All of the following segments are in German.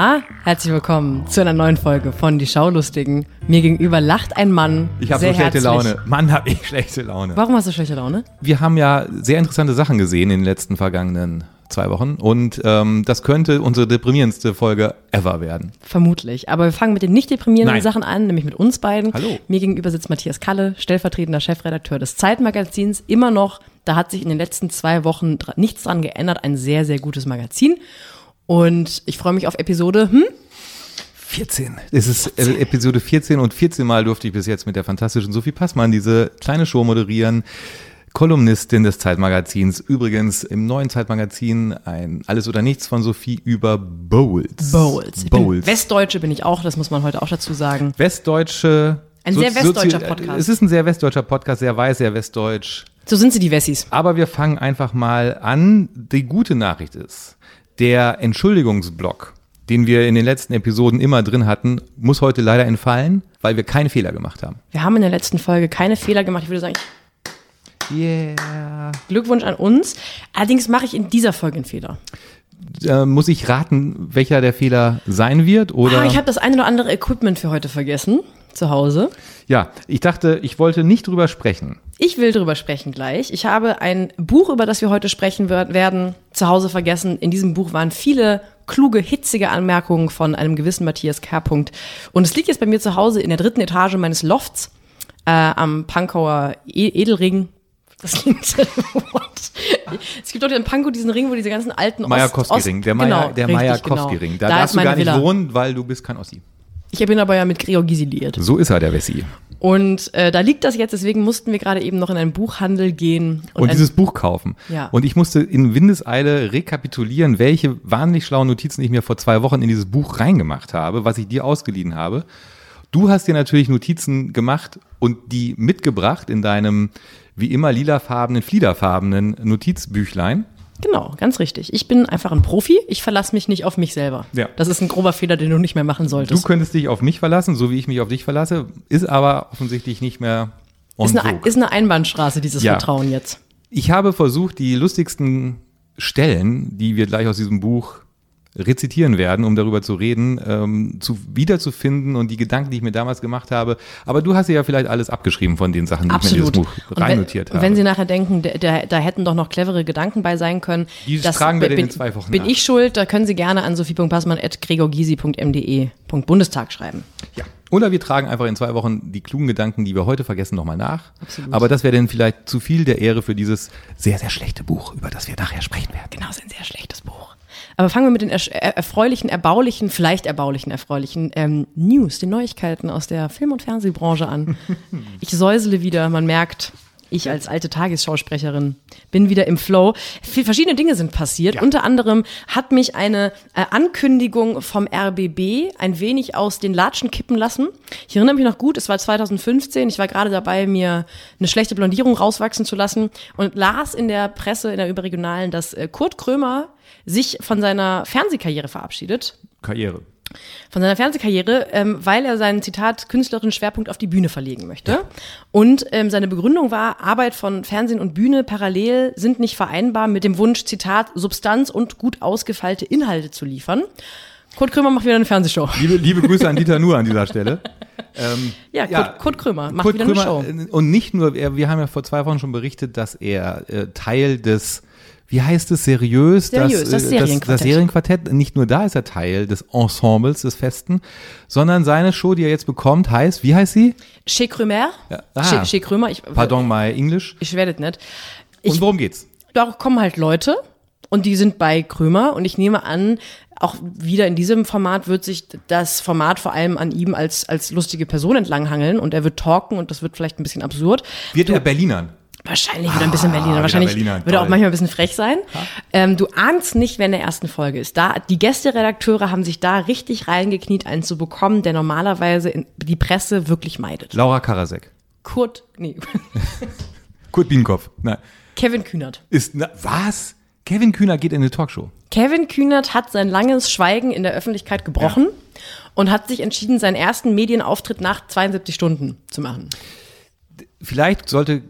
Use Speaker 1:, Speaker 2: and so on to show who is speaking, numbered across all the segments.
Speaker 1: Na? Herzlich willkommen zu einer neuen Folge von Die Schaulustigen. Mir gegenüber lacht ein Mann.
Speaker 2: Ich habe so schlechte
Speaker 1: herzlich.
Speaker 2: Laune. Mann, habe ich schlechte Laune.
Speaker 1: Warum hast du schlechte Laune?
Speaker 2: Wir haben ja sehr interessante Sachen gesehen in den letzten vergangenen zwei Wochen und ähm, das könnte unsere deprimierendste Folge ever werden.
Speaker 1: Vermutlich. Aber wir fangen mit den nicht deprimierenden
Speaker 2: Nein.
Speaker 1: Sachen an, nämlich mit uns beiden.
Speaker 2: Hallo.
Speaker 1: Mir gegenüber sitzt Matthias Kalle, stellvertretender Chefredakteur des Zeitmagazins. Immer noch, da hat sich in den letzten zwei Wochen nichts dran geändert. Ein sehr, sehr gutes Magazin. Und ich freue mich auf Episode, hm?
Speaker 2: 14. Es ist äh, Episode 14 und 14 Mal durfte ich bis jetzt mit der fantastischen Sophie Passmann diese kleine Show moderieren. Kolumnistin des Zeitmagazins. Übrigens im neuen Zeitmagazin ein Alles oder Nichts von Sophie über Bowls.
Speaker 1: Bowls. Ich bin. Westdeutsche bin ich auch, das muss man heute auch dazu sagen.
Speaker 2: Westdeutsche.
Speaker 1: Ein sehr westdeutscher Podcast.
Speaker 2: Es ist ein sehr westdeutscher Podcast, sehr weiß, sehr westdeutsch.
Speaker 1: So sind sie, die Wessis.
Speaker 2: Aber wir fangen einfach mal an. Die gute Nachricht ist, der Entschuldigungsblock, den wir in den letzten Episoden immer drin hatten, muss heute leider entfallen, weil wir keine Fehler gemacht haben.
Speaker 1: Wir haben in der letzten Folge keine Fehler gemacht. Ich würde sagen,
Speaker 2: Yeah.
Speaker 1: Glückwunsch an uns. Allerdings mache ich in dieser Folge einen Fehler.
Speaker 2: Äh, muss ich raten, welcher der Fehler sein wird? Oder?
Speaker 1: Ah, ich habe das eine oder andere Equipment für heute vergessen. Zu Hause.
Speaker 2: ja, ich dachte, ich wollte nicht drüber sprechen.
Speaker 1: Ich will drüber sprechen gleich. Ich habe ein Buch, über das wir heute sprechen wer- werden, zu Hause vergessen. In diesem Buch waren viele kluge, hitzige Anmerkungen von einem gewissen Matthias K. Und es liegt jetzt bei mir zu Hause in der dritten Etage meines Lofts äh, am Pankower e Edelring. Das klingt what? Es gibt doch in Pankow diesen Ring, wo diese ganzen alten
Speaker 2: Majakowski-Ring, der,
Speaker 1: genau,
Speaker 2: Maja, der
Speaker 1: richtig,
Speaker 2: Majakowski-Ring.
Speaker 1: genau.
Speaker 2: Da,
Speaker 1: Da
Speaker 2: darfst du gar nicht
Speaker 1: Villa.
Speaker 2: wohnen, weil du bist kein Ossi.
Speaker 1: Ich bin aber ja mit Gregor Gysi.
Speaker 2: So ist er, der Wessi.
Speaker 1: Und äh, da liegt das jetzt, deswegen mussten wir gerade eben noch in einen Buchhandel gehen.
Speaker 2: und
Speaker 1: ein-
Speaker 2: dieses Buch kaufen.
Speaker 1: Ja.
Speaker 2: Und ich musste in Windeseile rekapitulieren, welche wahnsinnig schlauen Notizen ich mir vor zwei Wochen in dieses Buch reingemacht habe, was ich dir ausgeliehen habe. Du hast dir natürlich Notizen gemacht und die mitgebracht in deinem wie immer lilafarbenen, fliederfarbenen Notizbüchlein.
Speaker 1: Genau, ganz richtig. Ich bin einfach ein Profi. Ich verlasse mich nicht auf mich selber.
Speaker 2: Ja.
Speaker 1: Das ist ein grober Fehler, den du nicht mehr machen
Speaker 2: Du
Speaker 1: solltest.
Speaker 2: könntest dich auf mich verlassen, so wie ich mich auf dich verlasse, ist aber offensichtlich nicht mehr
Speaker 1: ist, eine, ist eine Einbahnstraße, dieses
Speaker 2: Ja.
Speaker 1: Vertrauen jetzt.
Speaker 2: Ich habe versucht, die lustigsten Stellen, die wir gleich aus diesem Buch rezitieren werden, um darüber zu reden, ähm, zu, wiederzufinden und die Gedanken, die ich mir damals gemacht habe. Aber du hast ja vielleicht alles abgeschrieben von den Sachen, die
Speaker 1: Absolut.
Speaker 2: ich mir in dieses Buch reinnotiert
Speaker 1: und
Speaker 2: habe.
Speaker 1: wenn Sie nachher denken, da, da, hätten doch noch clevere Gedanken bei sein können.
Speaker 2: Die tragen wir
Speaker 1: bin,
Speaker 2: in zwei Wochen
Speaker 1: Bin
Speaker 2: nach.
Speaker 1: ich schuld, da können Sie gerne an sophie.passmann.gregorgysi.mde.bundestag schreiben.
Speaker 2: ja. Oder wir tragen einfach in zwei Wochen die klugen Gedanken, die wir heute vergessen, nochmal nach.
Speaker 1: Absolut.
Speaker 2: Aber das wäre dann vielleicht zu viel der Ehre für dieses sehr, sehr schlechte Buch, über das wir nachher sprechen werden.
Speaker 1: Genau, ist ein sehr schlechtes Buch. Aber fangen wir mit den er erfreulichen, erbaulichen, vielleicht erbaulichen, erfreulichen ähm, News, den Neuigkeiten aus der Film- und Fernsehbranche an. Ich säusele wieder, man merkt, ich als alte Tagesschausprecherin bin wieder im Flow. Viel- Verschiedene Dinge sind passiert. Unter anderem hat mich eine äh, Ankündigung vom RBB ein wenig aus den Latschen kippen lassen. Ich erinnere mich noch gut, es war 2015. Ich war gerade dabei, mir eine schlechte Blondierung rauswachsen zu lassen und las in der Presse, in der Überregionalen, dass äh, Kurt Krömer sich von seiner Fernsehkarriere verabschiedet
Speaker 2: Karriere.
Speaker 1: von seiner Fernsehkarriere, ähm, weil er seinen Zitat künstlerischen Schwerpunkt auf die Bühne verlegen möchte. Und ähm, seine Begründung war, Arbeit von Fernsehen und Bühne parallel sind nicht vereinbar mit dem Wunsch, Zitat, Substanz und gut ausgefeilte Inhalte zu liefern. Kurt Krömer macht wieder eine Fernsehshow.
Speaker 2: Liebe, liebe Grüße an Dieter Nuhr an dieser Stelle. Ähm,
Speaker 1: Ja, Kurt,
Speaker 2: Ja,
Speaker 1: Kurt Krömer macht
Speaker 2: Kurt
Speaker 1: wieder
Speaker 2: Krömer,
Speaker 1: eine Show.
Speaker 2: äh, Und nicht nur, wir haben ja vor zwei Wochen schon berichtet, dass er äh, Teil des, wie heißt es, seriös,
Speaker 1: Seriös, das
Speaker 2: äh,
Speaker 1: Serienquartett.
Speaker 2: das Serienquartett. Nicht nur da ist er Teil des Ensembles, des Festen, sondern seine Show, die er jetzt bekommt, heißt, wie heißt sie?
Speaker 1: Chez Krömer.
Speaker 2: ah.
Speaker 1: Chez, Chez Krömer. Ich,
Speaker 2: Pardon my English.
Speaker 1: ich werde es nicht.
Speaker 2: Und
Speaker 1: Ich,
Speaker 2: worum geht's?
Speaker 1: da kommen halt Leute und die sind bei Krömer und ich nehme an, auch wieder in diesem Format wird sich das Format vor allem an ihm als, als lustige Person entlanghangeln und er wird talken und das wird vielleicht ein bisschen absurd.
Speaker 2: Wird er Berlinern?
Speaker 1: Wahrscheinlich wieder ein bisschen Berliner.
Speaker 2: wieder
Speaker 1: Wahrscheinlich
Speaker 2: Berliner,
Speaker 1: wird er auch manchmal ein bisschen frech sein. Ähm, du ahnst nicht, wer in der ersten Folge ist. Da, die Gästeredakteure haben sich da richtig reingekniet, einen zu bekommen, der normalerweise die Presse wirklich meidet.
Speaker 2: Laura Karasek.
Speaker 1: Kurt, nee,
Speaker 2: Kurt Bienenkopf. Na,
Speaker 1: Kevin Kühnert.
Speaker 2: ist, na, was? Kevin Kühner geht in eine Talkshow.
Speaker 1: Kevin Kühnert hat sein langes Schweigen in der Öffentlichkeit gebrochen und hat sich entschieden, seinen ersten Medienauftritt nach 72 Stunden zu machen.
Speaker 2: Vielleicht sollte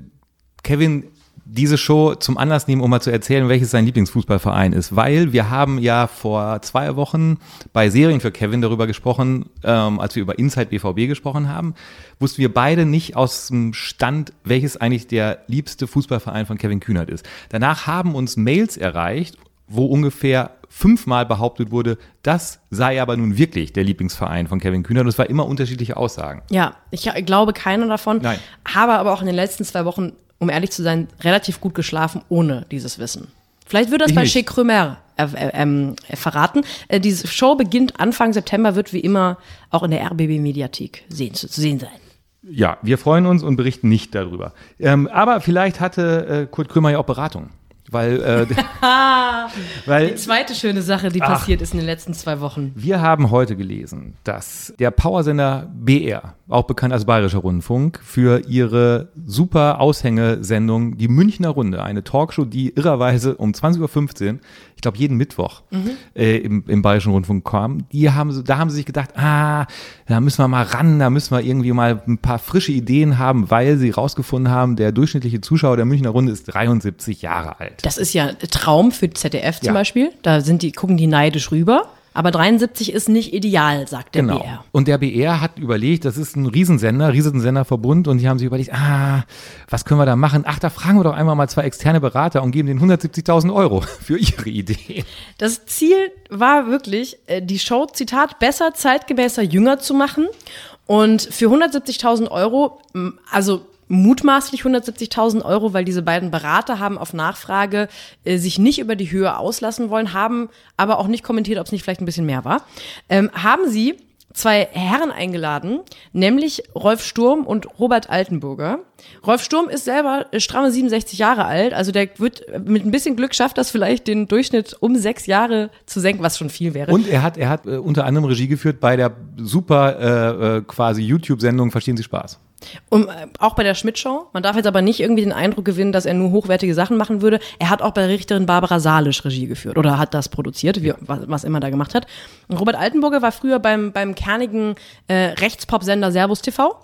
Speaker 2: Kevin diese Show zum Anlass nehmen, um mal zu erzählen, welches sein Lieblingsfußballverein ist. Weil wir haben ja vor zwei Wochen bei Serien für Kevin darüber gesprochen, ähm, als wir über Inside BVB gesprochen haben, wussten wir beide nicht aus dem Stand, welches eigentlich der liebste Fußballverein von Kevin Kühnert ist. Danach haben uns Mails erreicht, wo ungefähr fünfmal behauptet wurde, das sei aber nun wirklich der Lieblingsverein von Kevin Kühnert. Und es war immer unterschiedliche Aussagen.
Speaker 1: Ja, ich glaube keiner davon.
Speaker 2: Nein.
Speaker 1: Habe aber auch in den letzten zwei Wochen, um ehrlich zu sein, relativ gut geschlafen ohne dieses Wissen. Vielleicht wird das
Speaker 2: Ich
Speaker 1: bei
Speaker 2: nicht.
Speaker 1: Chez Krömer äh, äh, ähm, äh, verraten. Äh, diese Show beginnt Anfang September, wird wie immer auch in der RBB-Mediathek sehen, zu, zu sehen sein.
Speaker 2: Ja, wir freuen uns und berichten nicht darüber. Ähm, aber vielleicht hatte äh, Kurt Krömer ja auch Beratung. Weil, äh, weil
Speaker 1: Die zweite schöne Sache, die passiert ist in den letzten zwei Wochen.
Speaker 2: wir haben heute gelesen, dass der Powersender BR, auch bekannt als Bayerischer Rundfunk, für ihre super Aushängesendung Die Münchner Runde, eine Talkshow, die irrerweise um 20.15 Uhr, ich glaube jeden Mittwoch äh, im, im Bayerischen Rundfunk kam, die haben, da haben sie sich gedacht, ah, da müssen wir mal ran, da müssen wir irgendwie mal ein paar frische Ideen haben, weil sie rausgefunden haben, der durchschnittliche Zuschauer der Münchner Runde ist 73 Jahre alt.
Speaker 1: Das ist ja ein Traum für ZDF zum
Speaker 2: Ja.
Speaker 1: Beispiel. Da sind die, gucken die neidisch rüber. Aber 73 ist nicht ideal, sagt der
Speaker 2: Genau.
Speaker 1: BR.
Speaker 2: Und der BR hat überlegt, das ist ein Riesensender, Riesensenderverbund, und die haben sich überlegt, ah, was können wir da machen? Ach, da fragen wir doch einfach mal zwei externe Berater und geben denen 170.000 Euro für ihre Idee.
Speaker 1: Das Ziel war wirklich, äh, die Show, Zitat, besser, zeitgemäßer, jünger zu machen. Und für 170.000 Euro, also mutmaßlich 170.000 Euro, weil diese beiden Berater haben auf Nachfrage äh, sich nicht über die Höhe auslassen wollen, haben aber auch nicht kommentiert, ob es nicht vielleicht ein bisschen mehr war, ähm, haben sie zwei Herren eingeladen, nämlich Rolf Sturm und Robert Altenburger. Rolf Sturm ist selber äh, stramme 67 Jahre alt, also der wird äh, mit ein bisschen Glück schafft das vielleicht den Durchschnitt um sechs Jahre zu senken, was schon viel wäre.
Speaker 2: Und er hat, er hat äh, unter anderem Regie geführt bei der super äh, äh, quasi YouTube-Sendung Verstehen Sie Spaß.
Speaker 1: Um, äh, auch bei der Schmidt-Show. Man darf jetzt aber nicht irgendwie den Eindruck gewinnen, dass er nur hochwertige Sachen machen würde. Er hat auch bei Richterin Barbara Salisch Regie geführt oder hat das produziert, wie, was, was immer da gemacht hat. Und Robert Altenburger war früher beim, beim kernigen äh, Rechtspop-Sender Servus TV.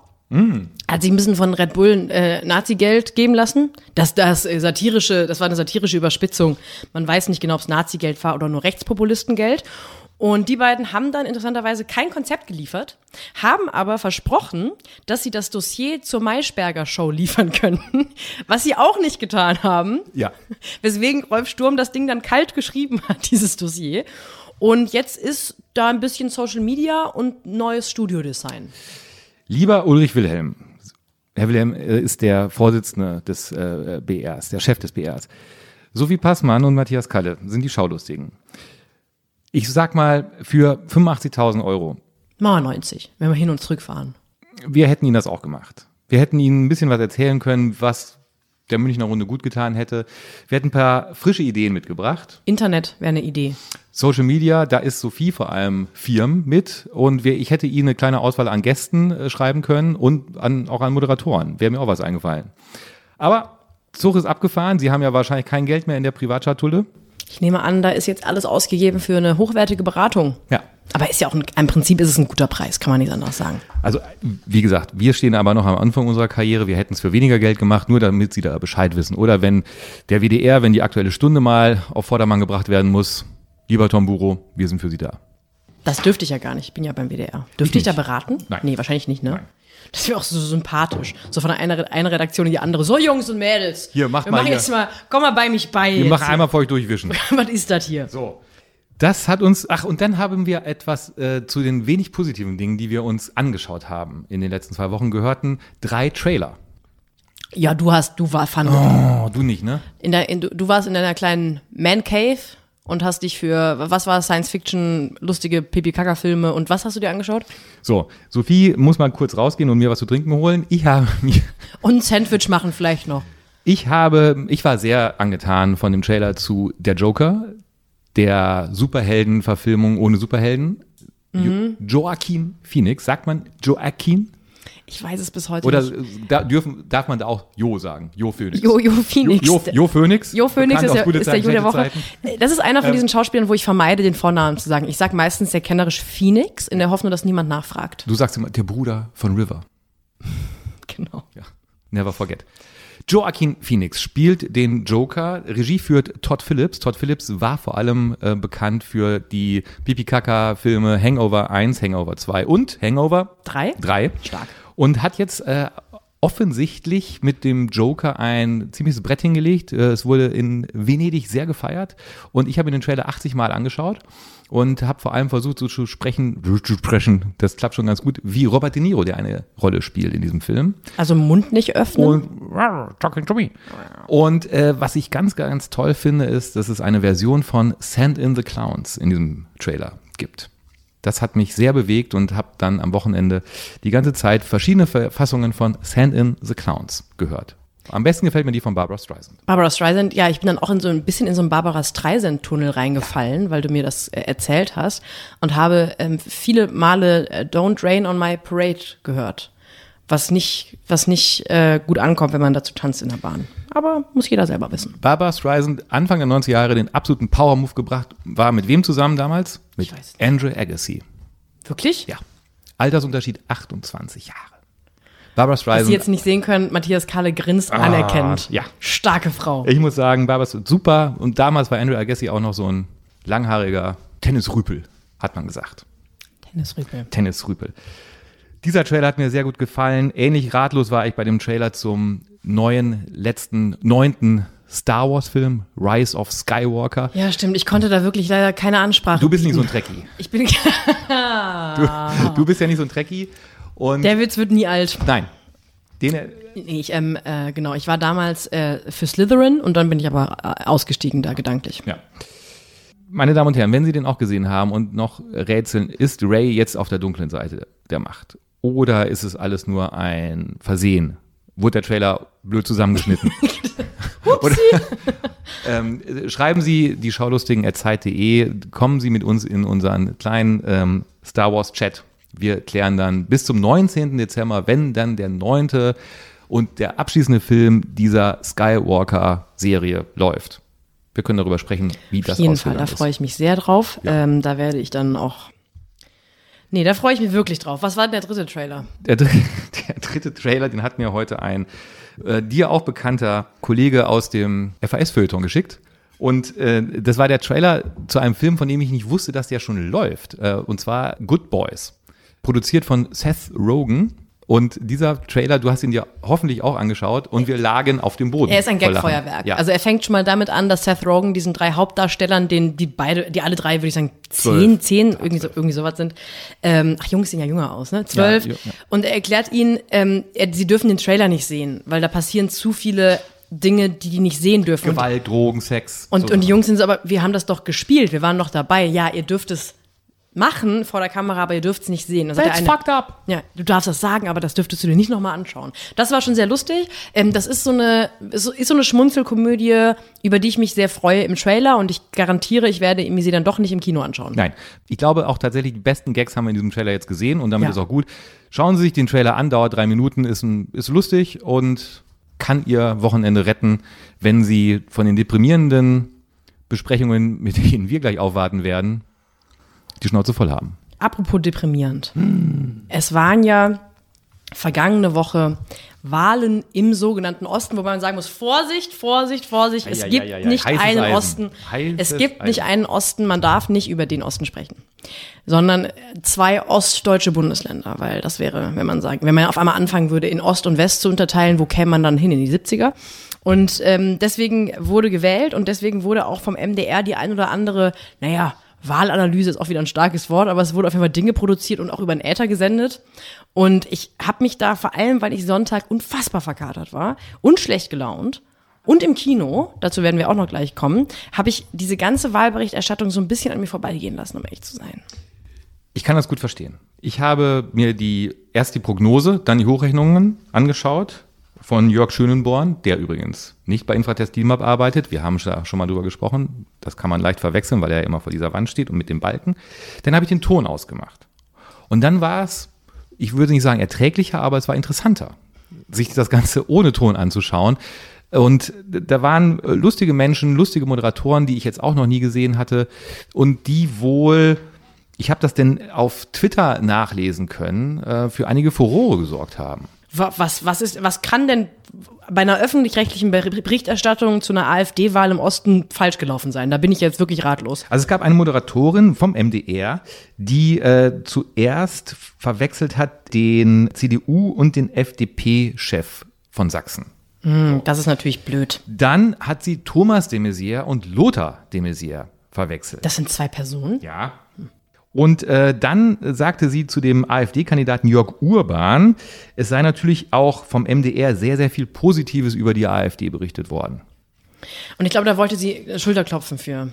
Speaker 1: Hat sich ein bisschen von Red Bull äh, Nazi-Geld geben lassen. Das, das äh, satirische, das war eine satirische Überspitzung. Man weiß nicht genau, ob es Nazi-Geld war oder nur Rechtspopulistengeld. Und die beiden haben dann interessanterweise kein Konzept geliefert, haben aber versprochen, dass sie das Dossier zur Maischberger Show liefern könnten, was sie auch nicht getan haben.
Speaker 2: Ja.
Speaker 1: Weswegen Rolf Sturm das Ding dann kalt geschrieben hat, dieses Dossier. Und jetzt ist da ein bisschen Social Media und neues Studiodesign.
Speaker 2: Lieber Ulrich Wilhelm, Herr Wilhelm äh, ist der Vorsitzende des äh, BRs, der Chef des BRs. Sophie Passmann und Matthias Kalle sind die Schaulustigen. Ich sag mal, für 85.000 Euro,
Speaker 1: Mal 90, wenn wir hin und zurück fahren.
Speaker 2: wir hätten Ihnen das auch gemacht. Wir hätten Ihnen ein bisschen was erzählen können, was der Münchner Runde gut getan hätte. Wir hätten ein paar frische Ideen mitgebracht.
Speaker 1: Internet wäre eine Idee.
Speaker 2: Social Media, da ist Sophie vor allem Firmen mit und wir, ich hätte Ihnen eine kleine Auswahl an Gästen äh, schreiben können und an, auch an Moderatoren. Wäre mir auch was eingefallen. Aber Zug ist abgefahren. Sie haben ja wahrscheinlich kein Geld mehr in der Privatschatulle.
Speaker 1: Ich nehme an, da ist jetzt alles ausgegeben für eine hochwertige Beratung.
Speaker 2: Ja.
Speaker 1: Aber ist ja auch ein, im Prinzip ist es ein guter Preis, kann man nicht anders sagen.
Speaker 2: Also, wie gesagt, wir stehen aber noch am Anfang unserer Karriere. Wir hätten es für weniger Geld gemacht, nur damit Sie da Bescheid wissen. Oder wenn der WDR, wenn die aktuelle Stunde mal auf Vordermann gebracht werden muss, lieber Tom Buro, wir sind für Sie da.
Speaker 1: Das dürfte ich ja gar nicht. Ich bin ja beim WDR. Dürfte ich,
Speaker 2: Ich
Speaker 1: da beraten?
Speaker 2: Nein.
Speaker 1: Nee, wahrscheinlich nicht, ne?
Speaker 2: Nein.
Speaker 1: Das wäre auch so sympathisch. So von einer, einer Redaktion in die andere. So, Jungs und Mädels.
Speaker 2: Hier, macht
Speaker 1: wir
Speaker 2: mal
Speaker 1: machen
Speaker 2: hier.
Speaker 1: jetzt mal, komm mal bei mich bei.
Speaker 2: Wir machen einmal für euch durchwischen.
Speaker 1: Was ist das hier?
Speaker 2: So. Das hat uns, ach, und dann haben wir etwas äh, zu den wenig positiven Dingen, die wir uns angeschaut haben in den letzten zwei Wochen, gehörten drei Trailer.
Speaker 1: Ja, du hast, du war fand,
Speaker 2: Oh, du nicht, ne?
Speaker 1: in der, in, du, du warst in deiner kleinen Man Cave und hast dich für, was war Science Fiction, lustige Pipi-Kaka-Filme und was hast du dir angeschaut?
Speaker 2: So, Sophie muss mal kurz rausgehen und mir was zu trinken holen. Ich habe mir,
Speaker 1: Und ein Sandwich machen vielleicht noch.
Speaker 2: ich habe, ich war sehr angetan von dem Trailer zu Der Joker, der Superhelden-Verfilmung ohne Superhelden. Jo Joaquin Phoenix, sagt man Joaquin?
Speaker 1: Ich weiß es bis heute
Speaker 2: Oder
Speaker 1: nicht.
Speaker 2: äh, da dürfen, darf man da auch Jo sagen? Jo Phoenix.
Speaker 1: Jo, Jo Phoenix.
Speaker 2: Jo, jo, jo Phoenix.
Speaker 1: Jo Phoenix ist,
Speaker 2: Gute
Speaker 1: ist der Jo der Woche.
Speaker 2: Zeiten.
Speaker 1: Das ist einer von
Speaker 2: Ähm,
Speaker 1: diesen Schauspielern, wo ich vermeide, den Vornamen zu sagen. Ich sage meistens sehr kennerisch Phoenix, in der Hoffnung, dass niemand nachfragt.
Speaker 2: Du sagst immer, der Bruder von River.
Speaker 1: Genau.
Speaker 2: Ja. Never forget. Joaquin Phoenix spielt den Joker. Regie führt Todd Phillips. Todd Phillips war vor allem äh, bekannt für die Pipi Kaka Filme Hangover 1, Hangover 2 und Hangover
Speaker 1: 3.
Speaker 2: 3.
Speaker 1: Stark.
Speaker 2: Und hat jetzt äh, offensichtlich mit dem Joker ein ziemliches Brett hingelegt. Äh, Es wurde in Venedig sehr gefeiert und ich habe mir den Trailer 80 Mal angeschaut und habe vor allem versucht so zu sprechen, zu sprechen, das klappt schon ganz gut, wie Robert De Niro, der eine Rolle spielt in diesem Film.
Speaker 1: Also Mund nicht öffnen.
Speaker 2: Und talking to me. Und äh, was ich ganz, ganz toll finde, ist, dass es eine Version von Sand in the Clowns in diesem Trailer gibt. Das hat mich sehr bewegt und habe dann am Wochenende die ganze Zeit verschiedene Verfassungen von Sand in the Clowns gehört. Am besten gefällt mir die von Barbara Streisand.
Speaker 1: Barbara Streisand, ja, ich bin dann auch in so ein bisschen in so einen Barbara Streisand-Tunnel reingefallen, weil du mir das äh, erzählt hast und habe ähm, viele Male äh, Don't Rain on My Parade gehört. Was nicht, was nicht äh, gut ankommt, wenn man dazu tanzt in der Bahn. Aber muss jeder selber wissen.
Speaker 2: Barbara Streisand Anfang der 90er Jahre den absoluten Power-Move gebracht. War mit wem zusammen damals? Mit. Andrew Agassi.
Speaker 1: Wirklich?
Speaker 2: Ja. Altersunterschied 28 Jahre. Barbara
Speaker 1: Was
Speaker 2: Streisand.
Speaker 1: Sie jetzt nicht sehen können, Matthias Kahle grinst anerkennend.
Speaker 2: ja.
Speaker 1: Starke Frau.
Speaker 2: Ich muss sagen, Barbara ist super. Und damals war Andrew Agassi auch noch so ein langhaariger Tennisrüpel, hat man gesagt.
Speaker 1: Tennisrüpel.
Speaker 2: Tennisrüpel. Dieser Trailer hat mir sehr gut gefallen. Ähnlich ratlos war ich bei dem Trailer zum neuen, letzten, neunten Star Wars Film, Rise of Skywalker.
Speaker 1: Ja, stimmt. Ich konnte da wirklich leider keine Ansprache.
Speaker 2: Du bist nicht so ein. Trekkie.
Speaker 1: Ich bin.
Speaker 2: Du, du bist ja nicht so ein Trekkie. Und
Speaker 1: Der Witz wird nie alt.
Speaker 2: nein, den,
Speaker 1: Nee, ich, ähm, äh, genau, ich war damals äh, für Slytherin und dann bin ich aber äh, ausgestiegen da gedanklich.
Speaker 2: Ja. Meine Damen und Herren, wenn Sie den auch gesehen haben und noch rätseln, ist Ray jetzt auf der dunklen Seite der Macht? Oder ist es alles nur ein Versehen? Wurde der Trailer blöd zusammengeschnitten? Oder, ähm, schreiben Sie die Schaulustigen at Zeit.de, kommen Sie mit uns in unseren kleinen ähm, Star Wars Chat. Wir klären dann bis zum 19. Dezember, wenn dann der neunte und der abschließende Film dieser Skywalker-Serie läuft. Wir können darüber sprechen, wie das
Speaker 1: Auf jeden Fall, da freue ich mich sehr drauf.
Speaker 2: Ja.
Speaker 1: Ähm, da werde ich dann auch. Nee, da freue ich mich wirklich drauf. Was war denn der dritte Trailer?
Speaker 2: Der, der dritte Trailer, den hat mir heute ein äh, dir auch bekannter Kollege aus dem FAS-Feuilleton geschickt. Und äh, das war der Trailer zu einem Film, von dem ich nicht wusste, dass der schon läuft. Äh, und zwar Good Boys. Produziert von Seth Rogen. Und dieser Trailer, du hast ihn dir hoffentlich auch angeschaut und wir lagen auf dem Boden.
Speaker 1: Er ist ein. Gagfeuerwerk.
Speaker 2: Ja.
Speaker 1: Also er fängt schon mal damit an, dass Seth Rogen diesen drei Hauptdarstellern, den die beide, die alle drei, würde ich sagen, zehn, zehn, irgendwie, so, irgendwie sowas sind. Ähm, ach, Jungs sehen ja jünger aus, ne? Zwölf.
Speaker 2: Ja, ja.
Speaker 1: Und er erklärt ihnen, ähm, er, sie dürfen den Trailer nicht sehen, weil da passieren zu viele Dinge, die die nicht sehen dürfen.
Speaker 2: Gewalt, Drogen, Sex.
Speaker 1: Und,
Speaker 2: so
Speaker 1: und die Jungs sind so, aber wir haben das doch gespielt, wir waren doch dabei. Ja, ihr dürft es machen vor der Kamera, aber ihr dürft es nicht sehen. Das
Speaker 2: That's
Speaker 1: der eine-
Speaker 2: fucked up.
Speaker 1: Ja, du darfst das sagen, aber das dürftest du dir nicht nochmal anschauen. Das war schon sehr lustig. Ähm, das ist so eine, ist so- ist so eine Schmunzelkomödie, über die ich mich sehr freue im Trailer und ich garantiere, ich werde mir sie dann doch nicht im Kino anschauen.
Speaker 2: Nein, ich glaube auch tatsächlich, die besten Gags haben wir in diesem Trailer jetzt gesehen und damit
Speaker 1: Ja.
Speaker 2: ist auch gut. Schauen Sie sich den Trailer an, dauert drei Minuten, ist, ein, ist lustig und kann Ihr Wochenende retten, wenn Sie von den deprimierenden Besprechungen, mit denen wir gleich aufwarten werden, die Schnauze voll haben.
Speaker 1: Apropos deprimierend. Es waren ja vergangene Woche Wahlen im sogenannten Osten, wobei man sagen muss, Vorsicht, Vorsicht, Vorsicht, es
Speaker 2: ei,
Speaker 1: gibt
Speaker 2: ei, ei.
Speaker 1: nicht
Speaker 2: Heißes
Speaker 1: einen
Speaker 2: Eisen.
Speaker 1: Osten.
Speaker 2: Heißes
Speaker 1: es gibt nicht
Speaker 2: Eisen.
Speaker 1: einen Osten, man darf nicht über den Osten sprechen, sondern zwei ostdeutsche Bundesländer, weil das wäre, wenn man sagt, wenn man auf einmal anfangen würde, in Ost und West zu unterteilen, wo käme man dann hin in die 70er? Und ähm, deswegen wurde gewählt und deswegen wurde auch vom MDR die ein oder andere, naja, Wahlanalyse ist auch wieder ein starkes Wort, aber es wurde auf jeden Fall Dinge produziert und auch über den Äther gesendet. Und ich habe mich da vor allem, weil ich Sonntag unfassbar verkatert war und schlecht gelaunt und im Kino, dazu werden wir auch noch gleich kommen, habe ich diese ganze Wahlberichterstattung so ein bisschen an mir vorbeigehen lassen, um ehrlich zu sein.
Speaker 2: Ich kann das gut verstehen. Ich habe mir die erst die Prognose, dann die Hochrechnungen angeschaut von Jörg Schönenborn, der übrigens nicht bei Infratest DIMAP arbeitet. Wir haben schon mal drüber gesprochen. Das kann man leicht verwechseln, weil er immer vor dieser Wand steht und mit dem Balken. Dann habe ich den Ton ausgemacht. Und dann war es, ich würde nicht sagen erträglicher, aber es war interessanter, sich das Ganze ohne Ton anzuschauen. Und da waren lustige Menschen, lustige Moderatoren, die ich jetzt auch noch nie gesehen hatte und die wohl ich habe das denn auf Twitter nachlesen können, äh, für einige Furore gesorgt haben.
Speaker 1: Was, was, ist, was kann denn bei einer öffentlich-rechtlichen Berichterstattung zu einer AfD-Wahl im Osten falsch gelaufen sein? Da bin ich jetzt wirklich ratlos.
Speaker 2: Also es gab eine Moderatorin vom MDR, die äh, zuerst verwechselt hat den CDU und den FDP-Chef von Sachsen.
Speaker 1: Hm, das ist natürlich blöd.
Speaker 2: Dann hat sie Thomas de Maizière und Lothar de Maizière verwechselt.
Speaker 1: Das sind zwei Personen?
Speaker 2: Ja, und äh, dann sagte sie zu dem AfD-Kandidaten Jörg Urban, es sei natürlich auch vom MDR sehr, sehr viel Positives über die AfD berichtet worden.
Speaker 1: Und ich glaube, da wollte sie Schulterklopfen für.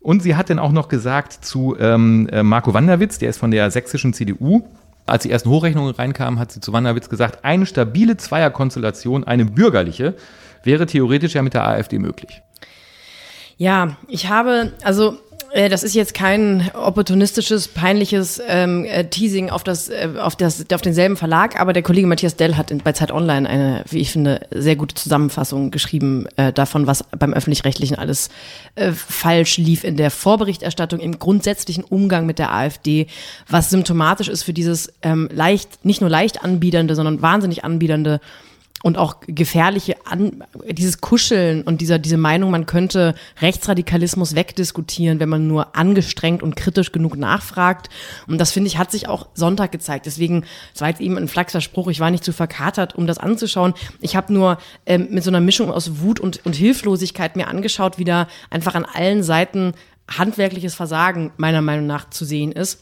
Speaker 2: Und sie hat dann auch noch gesagt zu ähm, äh, Marco Wanderwitz, der ist von der sächsischen CDU. Als die ersten Hochrechnungen reinkamen, hat sie zu Wanderwitz gesagt, eine stabile Zweierkonstellation, eine bürgerliche, wäre theoretisch ja mit der AfD möglich.
Speaker 1: Ja, ich habe, also äh, das ist jetzt kein opportunistisches, peinliches ähm, äh, Teasing auf das, äh, auf das, auf denselben Verlag, aber der Kollege Matthias Dell hat in, bei Zeit Online eine, wie ich finde, sehr gute Zusammenfassung geschrieben äh, davon, was beim öffentlich-rechtlichen alles äh, falsch lief in der Vorberichterstattung, im grundsätzlichen Umgang mit der AfD, was symptomatisch ist für dieses ähm, leicht, nicht nur leicht anbiedernde, sondern wahnsinnig anbiedernde und auch gefährliche An dieses Kuscheln und dieser diese Meinung, man könnte Rechtsradikalismus wegdiskutieren, wenn man nur angestrengt und kritisch genug nachfragt. Und das finde ich hat sich auch Sonntag gezeigt. Deswegen es war jetzt eben ein flachser Spruch. Ich war nicht zu verkatert, um das anzuschauen. Ich habe nur ähm, mit so einer Mischung aus Wut und und Hilflosigkeit mir angeschaut, wie da einfach an allen Seiten handwerkliches Versagen meiner Meinung nach zu sehen ist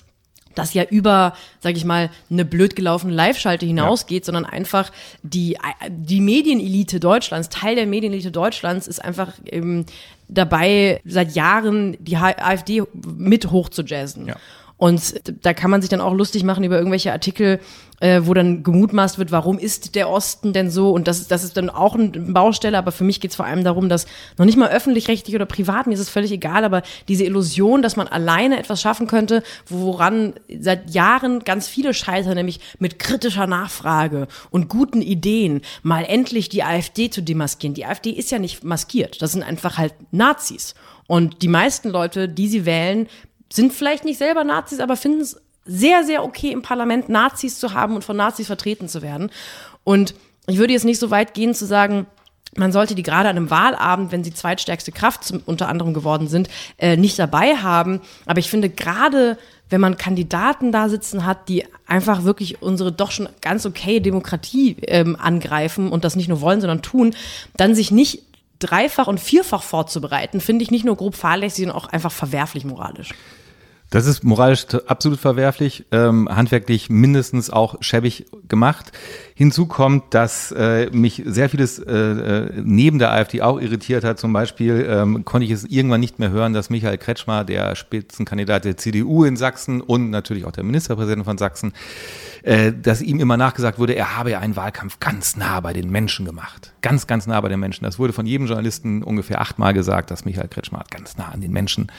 Speaker 1: das ja über, sag ich mal, eine blöd gelaufene Live-Schalte hinausgeht, ja. sondern einfach die, die Medienelite Deutschlands, Teil der Medienelite Deutschlands ist einfach ähm, dabei, seit Jahren die AfD mit hochzujazzen. Ja. Und da kann man sich dann auch lustig machen über irgendwelche Artikel, äh, wo dann gemutmaßt wird, warum ist der Osten denn so? Und das, das ist dann auch eine Baustelle, aber für mich geht es vor allem darum, dass noch nicht mal öffentlich-rechtlich oder privat, mir ist es völlig egal, aber diese Illusion, dass man alleine etwas schaffen könnte, woran seit Jahren ganz viele scheitern, nämlich mit kritischer Nachfrage und guten Ideen, mal endlich die AfD zu demaskieren. Die AfD ist ja nicht maskiert, das sind einfach halt Nazis. Und die meisten Leute, die sie wählen, sind vielleicht nicht selber Nazis, aber finden es sehr, sehr okay im Parlament Nazis zu haben und von Nazis vertreten zu werden. Und ich würde jetzt nicht so weit gehen zu sagen, man sollte die gerade an einem Wahlabend, wenn sie zweitstärkste Kraft zum, unter anderem geworden sind, äh, nicht dabei haben. Aber ich finde gerade, wenn man Kandidaten da sitzen hat, die einfach wirklich unsere doch schon ganz okay Demokratie ähm, angreifen und das nicht nur wollen, sondern tun, dann sich nicht dreifach und vierfach vorzubereiten, finde ich nicht nur grob fahrlässig, sondern auch einfach verwerflich moralisch.
Speaker 2: Das ist moralisch absolut verwerflich, ähm, handwerklich mindestens auch schäbig gemacht. Hinzu kommt, dass äh, mich sehr vieles äh, äh, neben der AfD auch irritiert hat. Zum Beispiel ähm, konnte ich es irgendwann nicht mehr hören, dass Michael Kretschmer, der Spitzenkandidat der CDU in Sachsen und natürlich auch der Ministerpräsident von Sachsen, äh, dass ihm immer nachgesagt wurde, er habe ja einen Wahlkampf ganz nah bei den Menschen gemacht. Ganz, ganz nah bei den Menschen. Das wurde von jedem Journalisten ungefähr achtmal gesagt, dass Michael Kretschmer ganz nah an den Menschen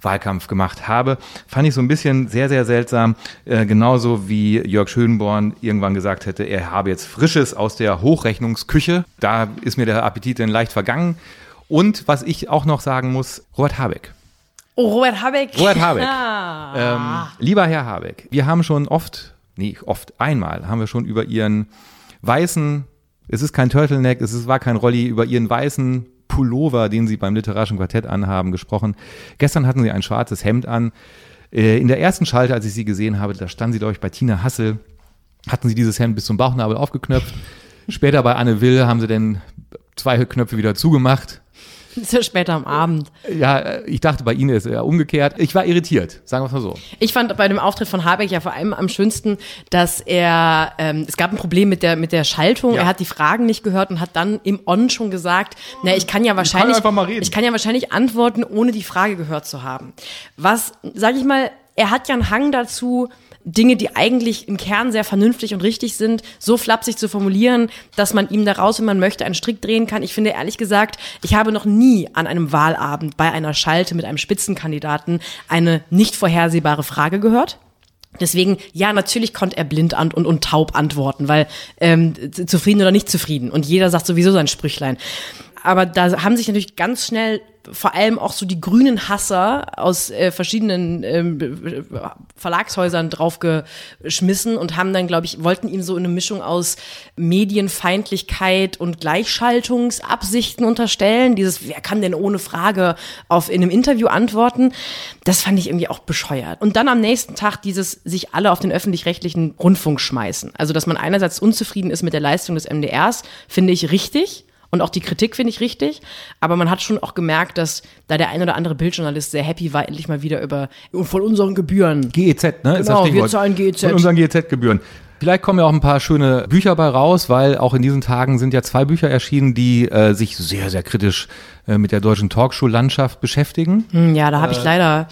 Speaker 2: Wahlkampf gemacht habe. Fand ich so ein bisschen sehr, sehr seltsam. Äh, genauso wie Jörg Schönborn irgendwann gesagt hätte, er habe habe jetzt Frisches aus der Hochrechnungsküche. Da ist mir der Appetit dann leicht vergangen. Und was ich auch noch sagen muss, Robert Habeck.
Speaker 1: Oh, Robert Habeck.
Speaker 2: Robert Habeck. Ah. Ähm, lieber Herr Habeck, wir haben schon oft, nee, oft, einmal haben wir schon über Ihren weißen, es ist kein Turtleneck, es ist, war kein Rolli, über Ihren weißen Pullover, den Sie beim literarischen Quartett anhaben, gesprochen. Gestern hatten Sie ein schwarzes Hemd an. Äh, in der ersten Schalte, als ich Sie gesehen habe, da standen Sie, glaube ich, bei Tina Hassel hatten sie dieses Hemd bis zum Bauchnabel aufgeknöpft. Später bei Anne Will haben sie dann zwei Knöpfe wieder zugemacht.
Speaker 1: Ja später am Abend.
Speaker 2: Ja, ich dachte, bei Ihnen ist es ja umgekehrt. Ich war irritiert, sagen wir es mal so.
Speaker 1: Ich fand bei dem Auftritt von Habeck ja vor allem am schönsten, dass er, ähm, es gab ein Problem mit der, mit der Schaltung. Ja. Er hat die Fragen nicht gehört und hat dann im On schon gesagt, na, ich kann ja wahrscheinlich, ich kann, ich kann ja wahrscheinlich antworten, ohne die Frage gehört zu haben. Was, sag ich mal, er hat ja einen Hang dazu, Dinge, die eigentlich im Kern sehr vernünftig und richtig sind, so flapsig zu formulieren, dass man ihm daraus, wenn man möchte, einen Strick drehen kann. Ich finde ehrlich gesagt, ich habe noch nie an einem Wahlabend bei einer Schalte mit einem Spitzenkandidaten eine nicht vorhersehbare Frage gehört. Deswegen, ja, natürlich konnte er blind und, und, taub antworten, weil ähm, zufrieden oder nicht zufrieden. Und jeder sagt sowieso sein Sprüchlein aber da haben sich natürlich ganz schnell vor allem auch so die grünen Hasser aus äh, verschiedenen ähm, Verlagshäusern draufgeschmissen und haben dann, glaube ich, wollten ihm so eine Mischung aus Medienfeindlichkeit und Gleichschaltungsabsichten unterstellen. Dieses, wer kann denn ohne Frage auf in einem Interview antworten? Das fand ich irgendwie auch bescheuert. Und dann am nächsten Tag dieses sich alle auf den öffentlich-rechtlichen Rundfunk schmeißen. Also, dass man einerseits unzufrieden ist mit der Leistung des MDRs, finde ich richtig. Und auch die Kritik finde ich richtig. Aber man hat schon auch gemerkt, dass da der ein oder andere Bildjournalist sehr happy war, endlich mal wieder über von unseren Gebühren.
Speaker 2: GEZ, ne?
Speaker 1: Genau, wir zahlen GEZ.
Speaker 2: Von unseren GEZ-Gebühren. Vielleicht kommen ja auch ein paar schöne Bücher bei raus, weil auch in diesen Tagen sind ja zwei Bücher erschienen, die äh, sich sehr, sehr kritisch äh, mit der deutschen Talkshow-Landschaft beschäftigen.
Speaker 1: Hm, ja, da habe ich leider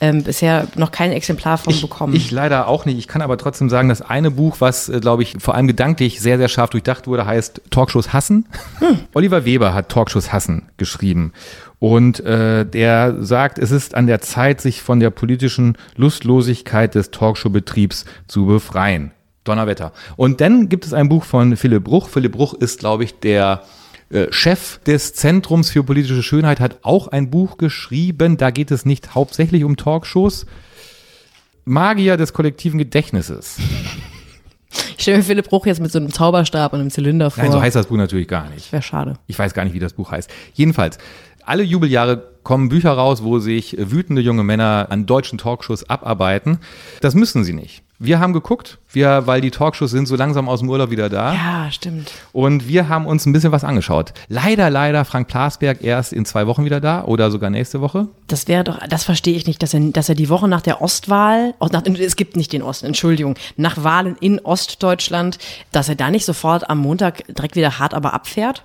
Speaker 1: ähm, bisher noch kein Exemplar von
Speaker 2: ich,
Speaker 1: bekommen.
Speaker 2: Ich leider auch nicht. Ich kann aber trotzdem sagen, das eine Buch, was, äh, glaube ich, vor allem gedanklich sehr, sehr scharf durchdacht wurde, heißt Talkshows hassen. Hm. Oliver Weber hat Talkshows hassen geschrieben. Und äh, der sagt, es ist an der Zeit, sich von der politischen Lustlosigkeit des Talkshow-Betriebs zu befreien. Donnerwetter. Und dann gibt es ein Buch von Philipp Bruch. Philipp Bruch ist, glaube ich, der Chef des Zentrums für politische Schönheit, hat auch ein Buch geschrieben. Da geht es nicht hauptsächlich um Talkshows. Magier des kollektiven Gedächtnisses.
Speaker 1: Ich stelle mir Philipp Bruch jetzt mit so einem Zauberstab und einem Zylinder vor.
Speaker 2: Nein, so heißt das Buch natürlich gar nicht.
Speaker 1: Wäre schade.
Speaker 2: Ich weiß gar nicht, wie das Buch heißt. Jedenfalls, alle Jubeljahre kommen Bücher raus, wo sich wütende junge Männer an deutschen Talkshows abarbeiten. Das müssen sie nicht. Wir haben geguckt, wir, weil die Talkshows sind so langsam aus dem Urlaub wieder da.
Speaker 1: Ja, stimmt.
Speaker 2: Und wir haben uns ein bisschen was angeschaut. Leider, leider Frank Plasberg erst in zwei Wochen wieder da oder sogar nächste Woche.
Speaker 1: Das wäre doch, das verstehe ich nicht, dass er, dass er die Woche nach der Ostwahl, oh, nach, es gibt nicht den Osten, Entschuldigung, nach Wahlen in Ostdeutschland, dass er da nicht sofort am Montag direkt wieder hart aber abfährt.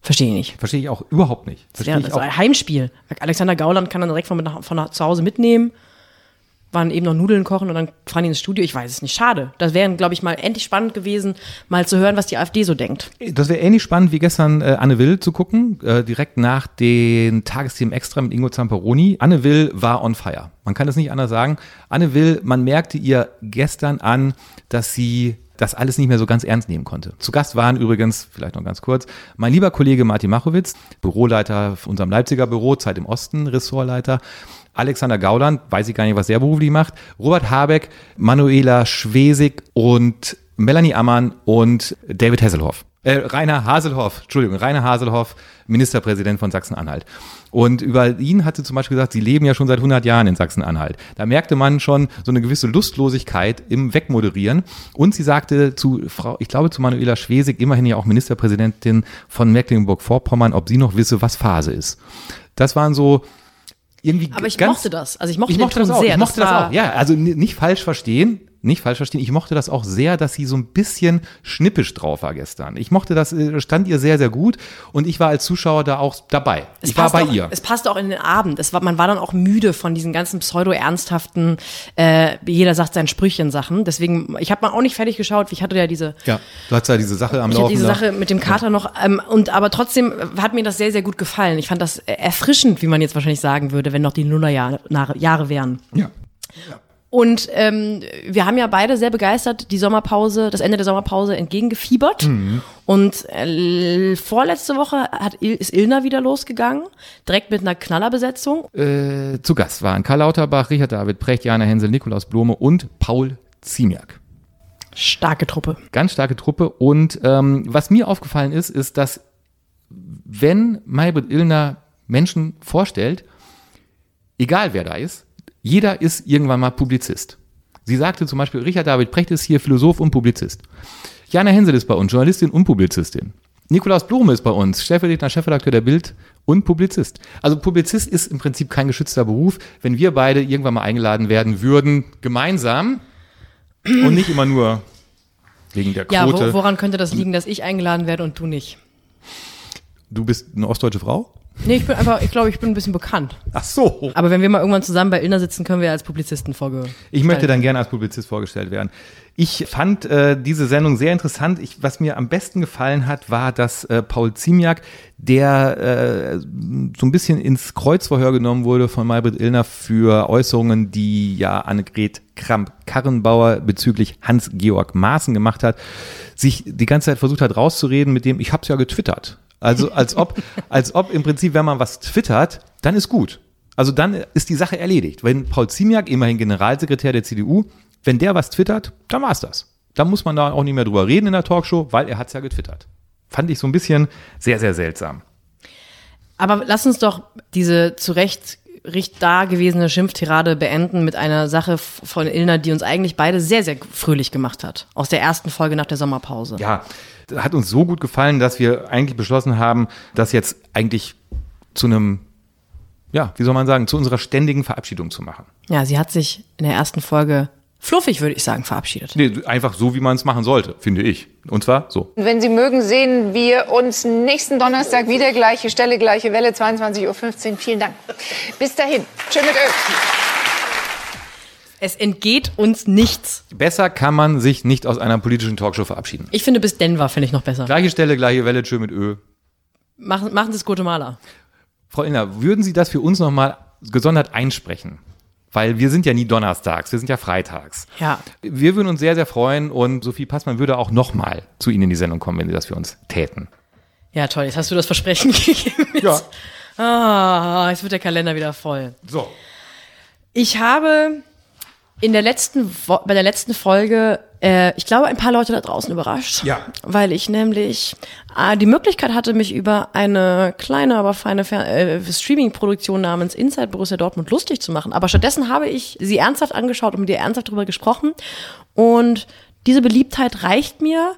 Speaker 1: Verstehe ich nicht.
Speaker 2: Verstehe ich auch überhaupt nicht.
Speaker 1: Das
Speaker 2: Verstehe
Speaker 1: wäre also
Speaker 2: auch.
Speaker 1: ein Heimspiel. Alexander Gauland kann dann direkt von, von zu Hause mitnehmen. Waren eben noch Nudeln kochen und dann fahren die ins Studio. Ich weiß es nicht. Schade. Das wäre, glaube ich, mal endlich spannend gewesen, mal zu hören, was die AfD so denkt.
Speaker 2: Das wäre ähnlich spannend wie gestern äh, Anne Will zu gucken, äh, direkt nach den Tagesthemen Extra mit Ingo Zamperoni. Anne Will war on fire. Man kann es nicht anders sagen. Anne Will, man merkte ihr gestern an, dass sie das alles nicht mehr so ganz ernst nehmen konnte. Zu Gast waren übrigens, vielleicht noch ganz kurz, mein lieber Kollege Martin Machowitz, Büroleiter unserem Leipziger Büro, Zeit im Osten, Ressortleiter, Alexander Gauland, weiß ich gar nicht, was der beruflich macht, Robert Habeck, Manuela Schwesig und Melanie Ammann und David Hasselhoff. Äh, Rainer Haselhoff, Entschuldigung, Rainer Haselhoff, Ministerpräsident von Sachsen-Anhalt. Und über ihn hat sie zum Beispiel gesagt, sie leben ja schon seit 100 Jahren in Sachsen-Anhalt. Da merkte man schon so eine gewisse Lustlosigkeit im Wegmoderieren. Und sie sagte zu Frau, ich glaube zu Manuela Schwesig, immerhin ja auch Ministerpräsidentin von Mecklenburg-Vorpommern, ob sie noch wisse, was Phase ist. Das waren so irgendwie
Speaker 1: Aber ich
Speaker 2: ganz,
Speaker 1: mochte das. Also ich mochte,
Speaker 2: ich mochte das auch.
Speaker 1: sehr.
Speaker 2: Ich mochte das,
Speaker 1: war-
Speaker 2: auch. Ja, also nicht falsch verstehen. Nicht falsch verstehen. Ich mochte das auch sehr, dass sie so ein bisschen schnippisch drauf war gestern. Ich mochte das, äh, stand ihr sehr, sehr gut. Und ich war als Zuschauer da auch dabei.
Speaker 1: Es
Speaker 2: ich war
Speaker 1: passt
Speaker 2: bei
Speaker 1: auch,
Speaker 2: ihr.
Speaker 1: Es passte auch in den Abend. Es war, man war dann auch müde von diesen ganzen pseudo-ernsthaften, äh, jeder sagt sein Sprüchchen Sachen. Deswegen, ich habe mal auch nicht fertig geschaut. Ich hatte ja diese,
Speaker 2: Ja, du hattest ja diese Sache am
Speaker 1: ich hatte
Speaker 2: Laufen.
Speaker 1: diese
Speaker 2: da.
Speaker 1: Sache mit dem Kater noch. Ähm, und aber trotzdem hat mir das sehr, sehr gut gefallen. Ich fand das äh, erfrischend, wie man jetzt wahrscheinlich sagen würde, wenn noch die Nullerjahre Jahre- Jahre wären.
Speaker 2: Ja.
Speaker 1: Und ähm, wir haben ja beide sehr begeistert die Sommerpause, das Ende der Sommerpause entgegengefiebert.
Speaker 2: Mhm.
Speaker 1: Und äh, vorletzte Woche hat ist Ilna wieder losgegangen, direkt mit einer Knallerbesetzung.
Speaker 2: Äh, zu Gast waren Karl Lauterbach, Richard David Precht, Jana Hensel, Nikolaus Blome und Paul Ziemiak.
Speaker 1: Starke Truppe.
Speaker 2: Ganz starke Truppe. Und ähm, was mir aufgefallen ist, ist, dass wenn Maybrit Illner Menschen vorstellt, egal wer da ist, jeder ist irgendwann mal Publizist. Sie sagte zum Beispiel, Richard David Precht ist hier Philosoph und Publizist. Jana Hensel ist bei uns, Journalistin und Publizistin. Nikolaus Blume ist bei uns, stellvertretender Chefredakteur der Bild und Publizist. Also Publizist ist im Prinzip kein geschützter Beruf. Wenn wir beide irgendwann mal eingeladen werden würden, gemeinsam und nicht immer nur wegen der
Speaker 1: Ja,
Speaker 2: Quote.
Speaker 1: wo, woran könnte das liegen, dass ich eingeladen werde und du nicht?
Speaker 2: Du bist eine ostdeutsche Frau?
Speaker 1: Nee, ich bin einfach, ich glaube, ich bin ein bisschen bekannt.
Speaker 2: Ach so.
Speaker 1: Aber wenn wir mal irgendwann zusammen bei Ilna sitzen, können wir als Publizisten vorge.
Speaker 2: Ich möchte dann gerne als Publizist vorgestellt werden. Ich fand äh, diese Sendung sehr interessant. Ich, was mir am besten gefallen hat, war, dass äh, Paul Ziemiak, der äh, so ein bisschen ins Kreuzverhör genommen wurde von Maybrit Illner für Äußerungen, die ja Annegret Kramp-Karrenbauer bezüglich Hans-Georg Maaßen gemacht hat, sich die ganze Zeit versucht hat rauszureden mit dem, ich hab's ja getwittert. Also als ob, als ob im Prinzip, wenn man was twittert, dann ist gut. Also dann ist die Sache erledigt. Wenn Paul Ziemiak, immerhin Generalsekretär der CDU, wenn der was twittert, dann war's das. Dann muss man da auch nicht mehr drüber reden in der Talkshow, weil er hat's ja getwittert. Fand ich so ein bisschen sehr, sehr seltsam.
Speaker 1: Aber lass uns doch diese zu Recht richt da gewesene Schimpftirade beenden mit einer Sache von Ilna, die uns eigentlich beide sehr, sehr fröhlich gemacht hat. Aus der ersten Folge nach der Sommerpause.
Speaker 2: Ja, hat uns so gut gefallen, dass wir eigentlich beschlossen haben, das jetzt eigentlich zu einem, ja, wie soll man sagen, zu unserer ständigen Verabschiedung zu machen.
Speaker 1: Ja, sie hat sich in der ersten Folge fluffig, würde ich sagen, verabschiedet.
Speaker 2: Nee, einfach so, wie man es machen sollte, finde ich. Und zwar so.
Speaker 3: Wenn Sie mögen, sehen wir uns nächsten Donnerstag wieder. Gleiche Stelle, gleiche Welle, 22.15 Uhr. Vielen Dank. Bis dahin. Schön mit Öl.
Speaker 1: Es entgeht uns nichts.
Speaker 2: Besser kann man sich nicht aus einer politischen Talkshow verabschieden.
Speaker 1: Ich finde, bis Denver finde ich noch besser.
Speaker 2: Gleiche Stelle, gleiche Welle, schön mit Ö.
Speaker 1: Machen, machen Sie es Guatemala.
Speaker 2: Frau Illner, würden Sie das für uns nochmal gesondert einsprechen? Weil wir sind ja nie donnerstags, wir sind ja freitags.
Speaker 1: Ja.
Speaker 2: Wir würden uns sehr, sehr freuen und Sophie Passmann würde auch nochmal zu Ihnen in die Sendung kommen, wenn Sie das für uns täten.
Speaker 1: Ja, toll. Jetzt hast du das Versprechen gegeben.
Speaker 2: Ja.
Speaker 1: Ah, jetzt wird der Kalender wieder voll.
Speaker 2: So.
Speaker 1: Ich habe in der letzten, bei der letzten Folge, äh, ich glaube, ein paar Leute da draußen überrascht.
Speaker 2: Ja.
Speaker 1: Weil ich nämlich äh, die Möglichkeit hatte, mich über eine kleine, aber feine äh, Streaming-Produktion namens Inside Borussia Dortmund lustig zu machen. Aber stattdessen habe ich sie ernsthaft angeschaut und mit ihr ernsthaft darüber gesprochen. Und diese Beliebtheit reicht mir.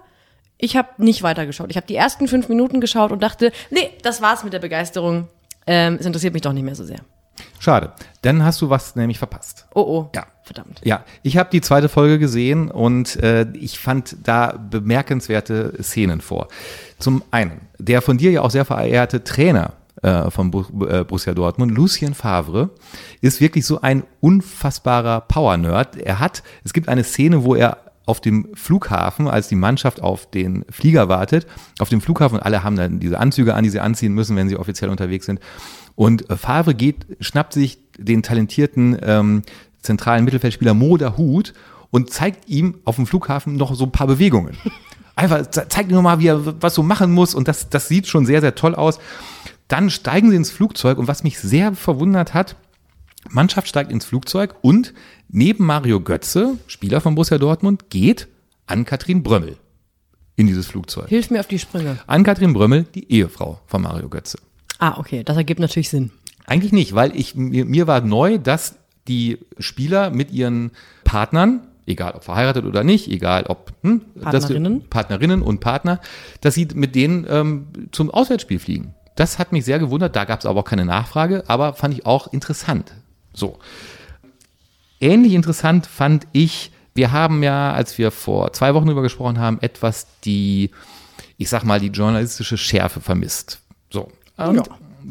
Speaker 1: Ich habe nicht weitergeschaut. Ich habe die ersten fünf Minuten geschaut und dachte, nee, das war's mit der Begeisterung. Ähm, es interessiert mich doch nicht mehr so sehr.
Speaker 2: Schade. Dann hast du was nämlich verpasst.
Speaker 1: Oh oh.
Speaker 2: Ja.
Speaker 1: Verdammt.
Speaker 2: Ja, ich habe die zweite Folge gesehen und äh, ich fand da bemerkenswerte Szenen vor. Zum einen, der von dir ja auch sehr verehrte Trainer äh, von äh, Borussia Dortmund, Lucien Favre, ist wirklich so ein unfassbarer Power-Nerd. Er hat, es gibt eine Szene, wo er auf dem Flughafen, als die Mannschaft auf den Flieger wartet, auf dem Flughafen, alle haben dann diese Anzüge an, die sie anziehen müssen, wenn sie offiziell unterwegs sind. Und äh, Favre geht, schnappt sich den talentierten ähm, zentralen Mittelfeldspieler Moda Hut und zeigt ihm auf dem Flughafen noch so ein paar Bewegungen. Einfach zeigt ihm nochmal, wie er was so machen muss und das, das sieht schon sehr, sehr toll aus. Dann steigen sie ins Flugzeug und was mich sehr verwundert hat, Mannschaft steigt ins Flugzeug und neben Mario Götze, Spieler von Borussia Dortmund, geht Ann-Kathrin Brömmel in dieses Flugzeug.
Speaker 1: Hilf mir auf die Sprünge.
Speaker 2: Ann-Kathrin Brömmel, die Ehefrau von Mario Götze.
Speaker 1: Ah, okay. Das ergibt natürlich Sinn.
Speaker 2: Eigentlich nicht, weil ich, mir, mir war neu, dass die Spieler mit ihren Partnern, egal ob verheiratet oder nicht, egal ob hm,
Speaker 1: Partnerinnen.
Speaker 2: Das, Partnerinnen und Partner, dass sie mit denen ähm, zum Auswärtsspiel fliegen. Das hat mich sehr gewundert, da gab es aber auch keine Nachfrage, aber fand ich auch interessant. So. Ähnlich interessant fand ich, wir haben ja, als wir vor zwei Wochen darüber gesprochen haben, etwas die, ich sag mal, die journalistische Schärfe vermisst. So. Und
Speaker 1: Ja.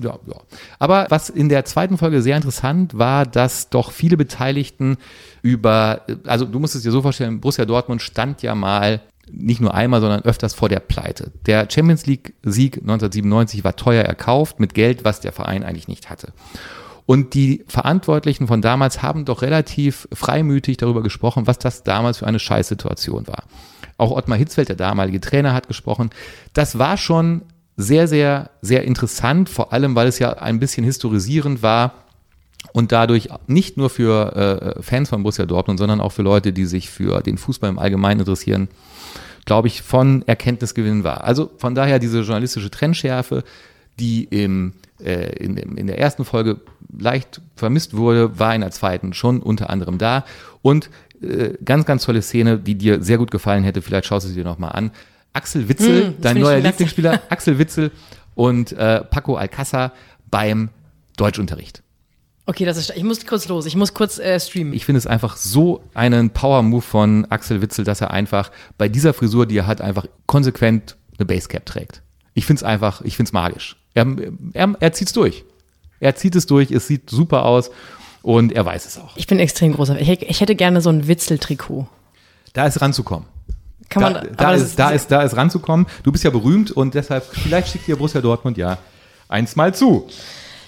Speaker 2: Ja, ja. Aber was in der zweiten Folge sehr interessant war, dass doch viele Beteiligten über, also du musst es dir so vorstellen, Borussia Dortmund stand ja mal nicht nur einmal, sondern öfters vor der Pleite. Der Champions League Sieg 1997 war teuer erkauft mit Geld, was der Verein eigentlich nicht hatte. Und die Verantwortlichen von damals haben doch relativ freimütig darüber gesprochen, was das damals für eine Scheißsituation war. Auch Ottmar Hitzfeld, der damalige Trainer, hat gesprochen. Das war schon sehr, sehr, sehr interessant, vor allem, weil es ja ein bisschen historisierend war und dadurch nicht nur für äh, Fans von Borussia Dortmund, sondern auch für Leute, die sich für den Fußball im Allgemeinen interessieren, glaube ich, von Erkenntnisgewinn war. Also von daher diese journalistische Trennschärfe, die im, äh, in, in der ersten Folge leicht vermisst wurde, war in der zweiten schon unter anderem da. Und äh, ganz, ganz tolle Szene, die dir sehr gut gefallen hätte. Vielleicht schaust du sie dir nochmal an. Axel Witzel,
Speaker 1: das
Speaker 2: dein neuer. Lieblingsspieler, Axel Witzel und äh, Paco Alcázar beim Deutschunterricht.
Speaker 1: Okay, das ist. Ich muss kurz los. Ich muss kurz äh, streamen.
Speaker 2: Ich finde es einfach so einen Power-Move von Axel Witzel, dass er einfach bei dieser Frisur, die er hat, einfach konsequent eine Basecap trägt. Ich finde es einfach, ich finde es magisch. Er, er, er zieht es durch. Er zieht es durch, es sieht super aus und er weiß es auch.
Speaker 1: ich bin extrem großer. Ich, hätte- ich hätte gerne so ein Witzel-Trikot.
Speaker 2: Da ist ranzukommen.
Speaker 1: Kann
Speaker 2: Da,
Speaker 1: man.
Speaker 2: da,
Speaker 1: das
Speaker 2: ist, da, ist, da ist ranzukommen. Du bist ja berühmt und deshalb, vielleicht schickt dir Borussia Dortmund ja eins mal zu.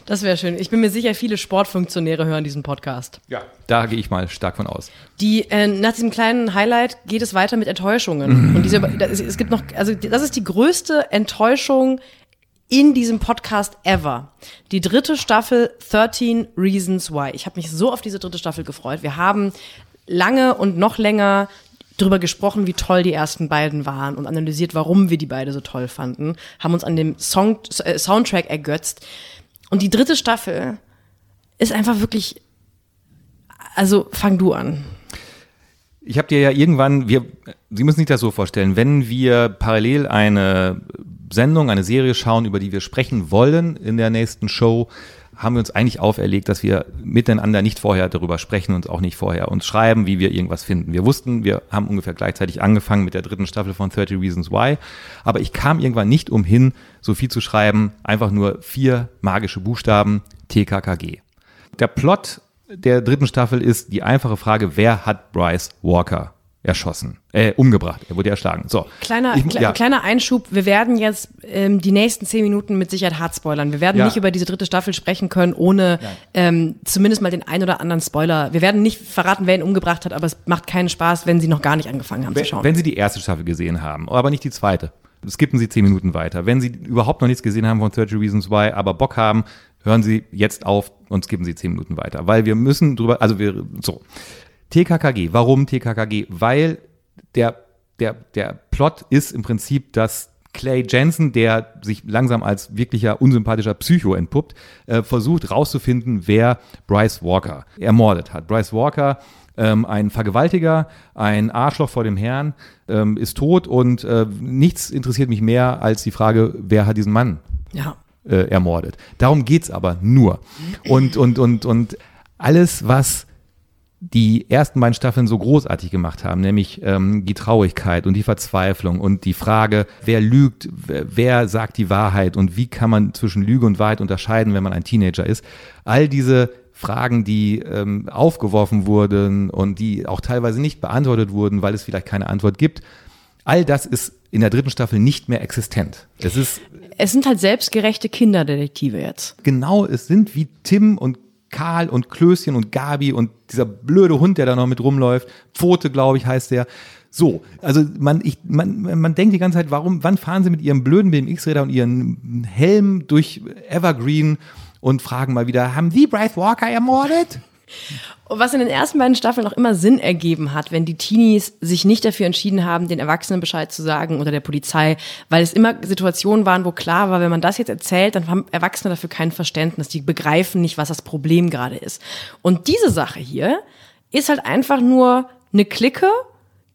Speaker 1: Das wäre schön. Ich bin mir sicher, viele Sportfunktionäre hören diesen Podcast.
Speaker 2: Ja. Da gehe ich mal stark von aus.
Speaker 1: Die, äh, nach diesem kleinen Highlight geht es weiter mit Enttäuschungen. Und diese, das, es gibt noch, also das ist die größte Enttäuschung in diesem Podcast ever. Die dritte Staffel 13 Reasons Why. Ich habe mich so auf diese dritte Staffel gefreut. Wir haben lange und noch länger drüber gesprochen, wie toll die ersten beiden waren und analysiert, warum wir die beide so toll fanden, haben uns an dem Song, äh, Soundtrack ergötzt. Und die dritte Staffel ist einfach wirklich, also fang du an.
Speaker 2: Ich habe dir ja irgendwann, wir, Sie müssen sich das so vorstellen, wenn wir parallel eine Sendung, eine Serie schauen, über die wir sprechen wollen in der nächsten Show, haben wir uns eigentlich auferlegt, dass wir miteinander nicht vorher darüber sprechen und auch nicht vorher uns schreiben, wie wir irgendwas finden. Wir wussten, wir haben ungefähr gleichzeitig angefangen mit der dritten Staffel von 30 Reasons Why, aber ich kam irgendwann nicht umhin, so viel zu schreiben, einfach nur vier magische Buchstaben, TKKG. Der Plot der dritten Staffel ist die einfache Frage, wer hat Bryce Walker erschossen, äh, umgebracht. Er wurde erschlagen. So.
Speaker 1: Kleiner, ich, kle ja. kleiner Einschub. Wir werden jetzt ähm, die nächsten zehn Minuten mit Sicherheit hart spoilern. Wir werden ja. nicht über diese dritte Staffel sprechen können, ohne ähm, zumindest mal den ein oder anderen Spoiler. Wir werden nicht verraten, wer ihn umgebracht hat, aber es macht keinen Spaß, wenn Sie noch gar nicht angefangen haben
Speaker 2: wenn,
Speaker 1: zu schauen.
Speaker 2: Wenn Sie die erste Staffel gesehen haben, aber nicht die zweite. Skippen Sie zehn Minuten weiter. Wenn Sie überhaupt noch nichts gesehen haben von 30 Reasons Why, aber Bock haben, hören Sie jetzt auf und skippen Sie zehn Minuten weiter. Weil wir müssen drüber, also wir, so. TKKG. Warum TKKG? Weil der, der, der Plot ist im Prinzip, dass Clay Jensen, der sich langsam als wirklicher unsympathischer Psycho entpuppt, äh, versucht rauszufinden, wer Bryce Walker ermordet hat. Bryce Walker, ähm, ein Vergewaltiger, ein Arschloch vor dem Herrn, ähm, ist tot und äh, nichts interessiert mich mehr als die Frage, wer hat diesen Mann ja. äh, ermordet. Darum geht's aber nur. Und, und, und, und alles, was die ersten beiden Staffeln so großartig gemacht haben, nämlich ähm, die Traurigkeit und die Verzweiflung und die Frage, wer lügt, wer, wer sagt die Wahrheit und wie kann man zwischen Lüge und Wahrheit unterscheiden, wenn man ein Teenager ist. All diese Fragen, die ähm, aufgeworfen wurden und die auch teilweise nicht beantwortet wurden, weil es vielleicht keine Antwort gibt, all das ist in der dritten Staffel nicht mehr existent. Es ist
Speaker 1: es sind halt selbstgerechte Kinderdetektive jetzt.
Speaker 2: Genau, es sind wie Tim und Karl und Klößchen und Gabi und dieser blöde Hund, der da noch mit rumläuft. Pfote, glaube ich, heißt der. So, also man, ich, man, man denkt die ganze Zeit, warum, wann fahren sie mit ihrem blöden BMX-Räder und ihren Helm durch Evergreen und fragen mal wieder, haben Sie Bryce Walker ermordet?
Speaker 1: Was in den ersten beiden Staffeln auch immer Sinn ergeben hat, wenn die Teenies sich nicht dafür entschieden haben, den Erwachsenen Bescheid zu sagen oder der Polizei, weil es immer Situationen waren, wo klar war, wenn man das jetzt erzählt, dann haben Erwachsene dafür kein Verständnis. Die begreifen nicht, was das Problem gerade ist. Und diese Sache hier ist halt einfach nur eine Clique,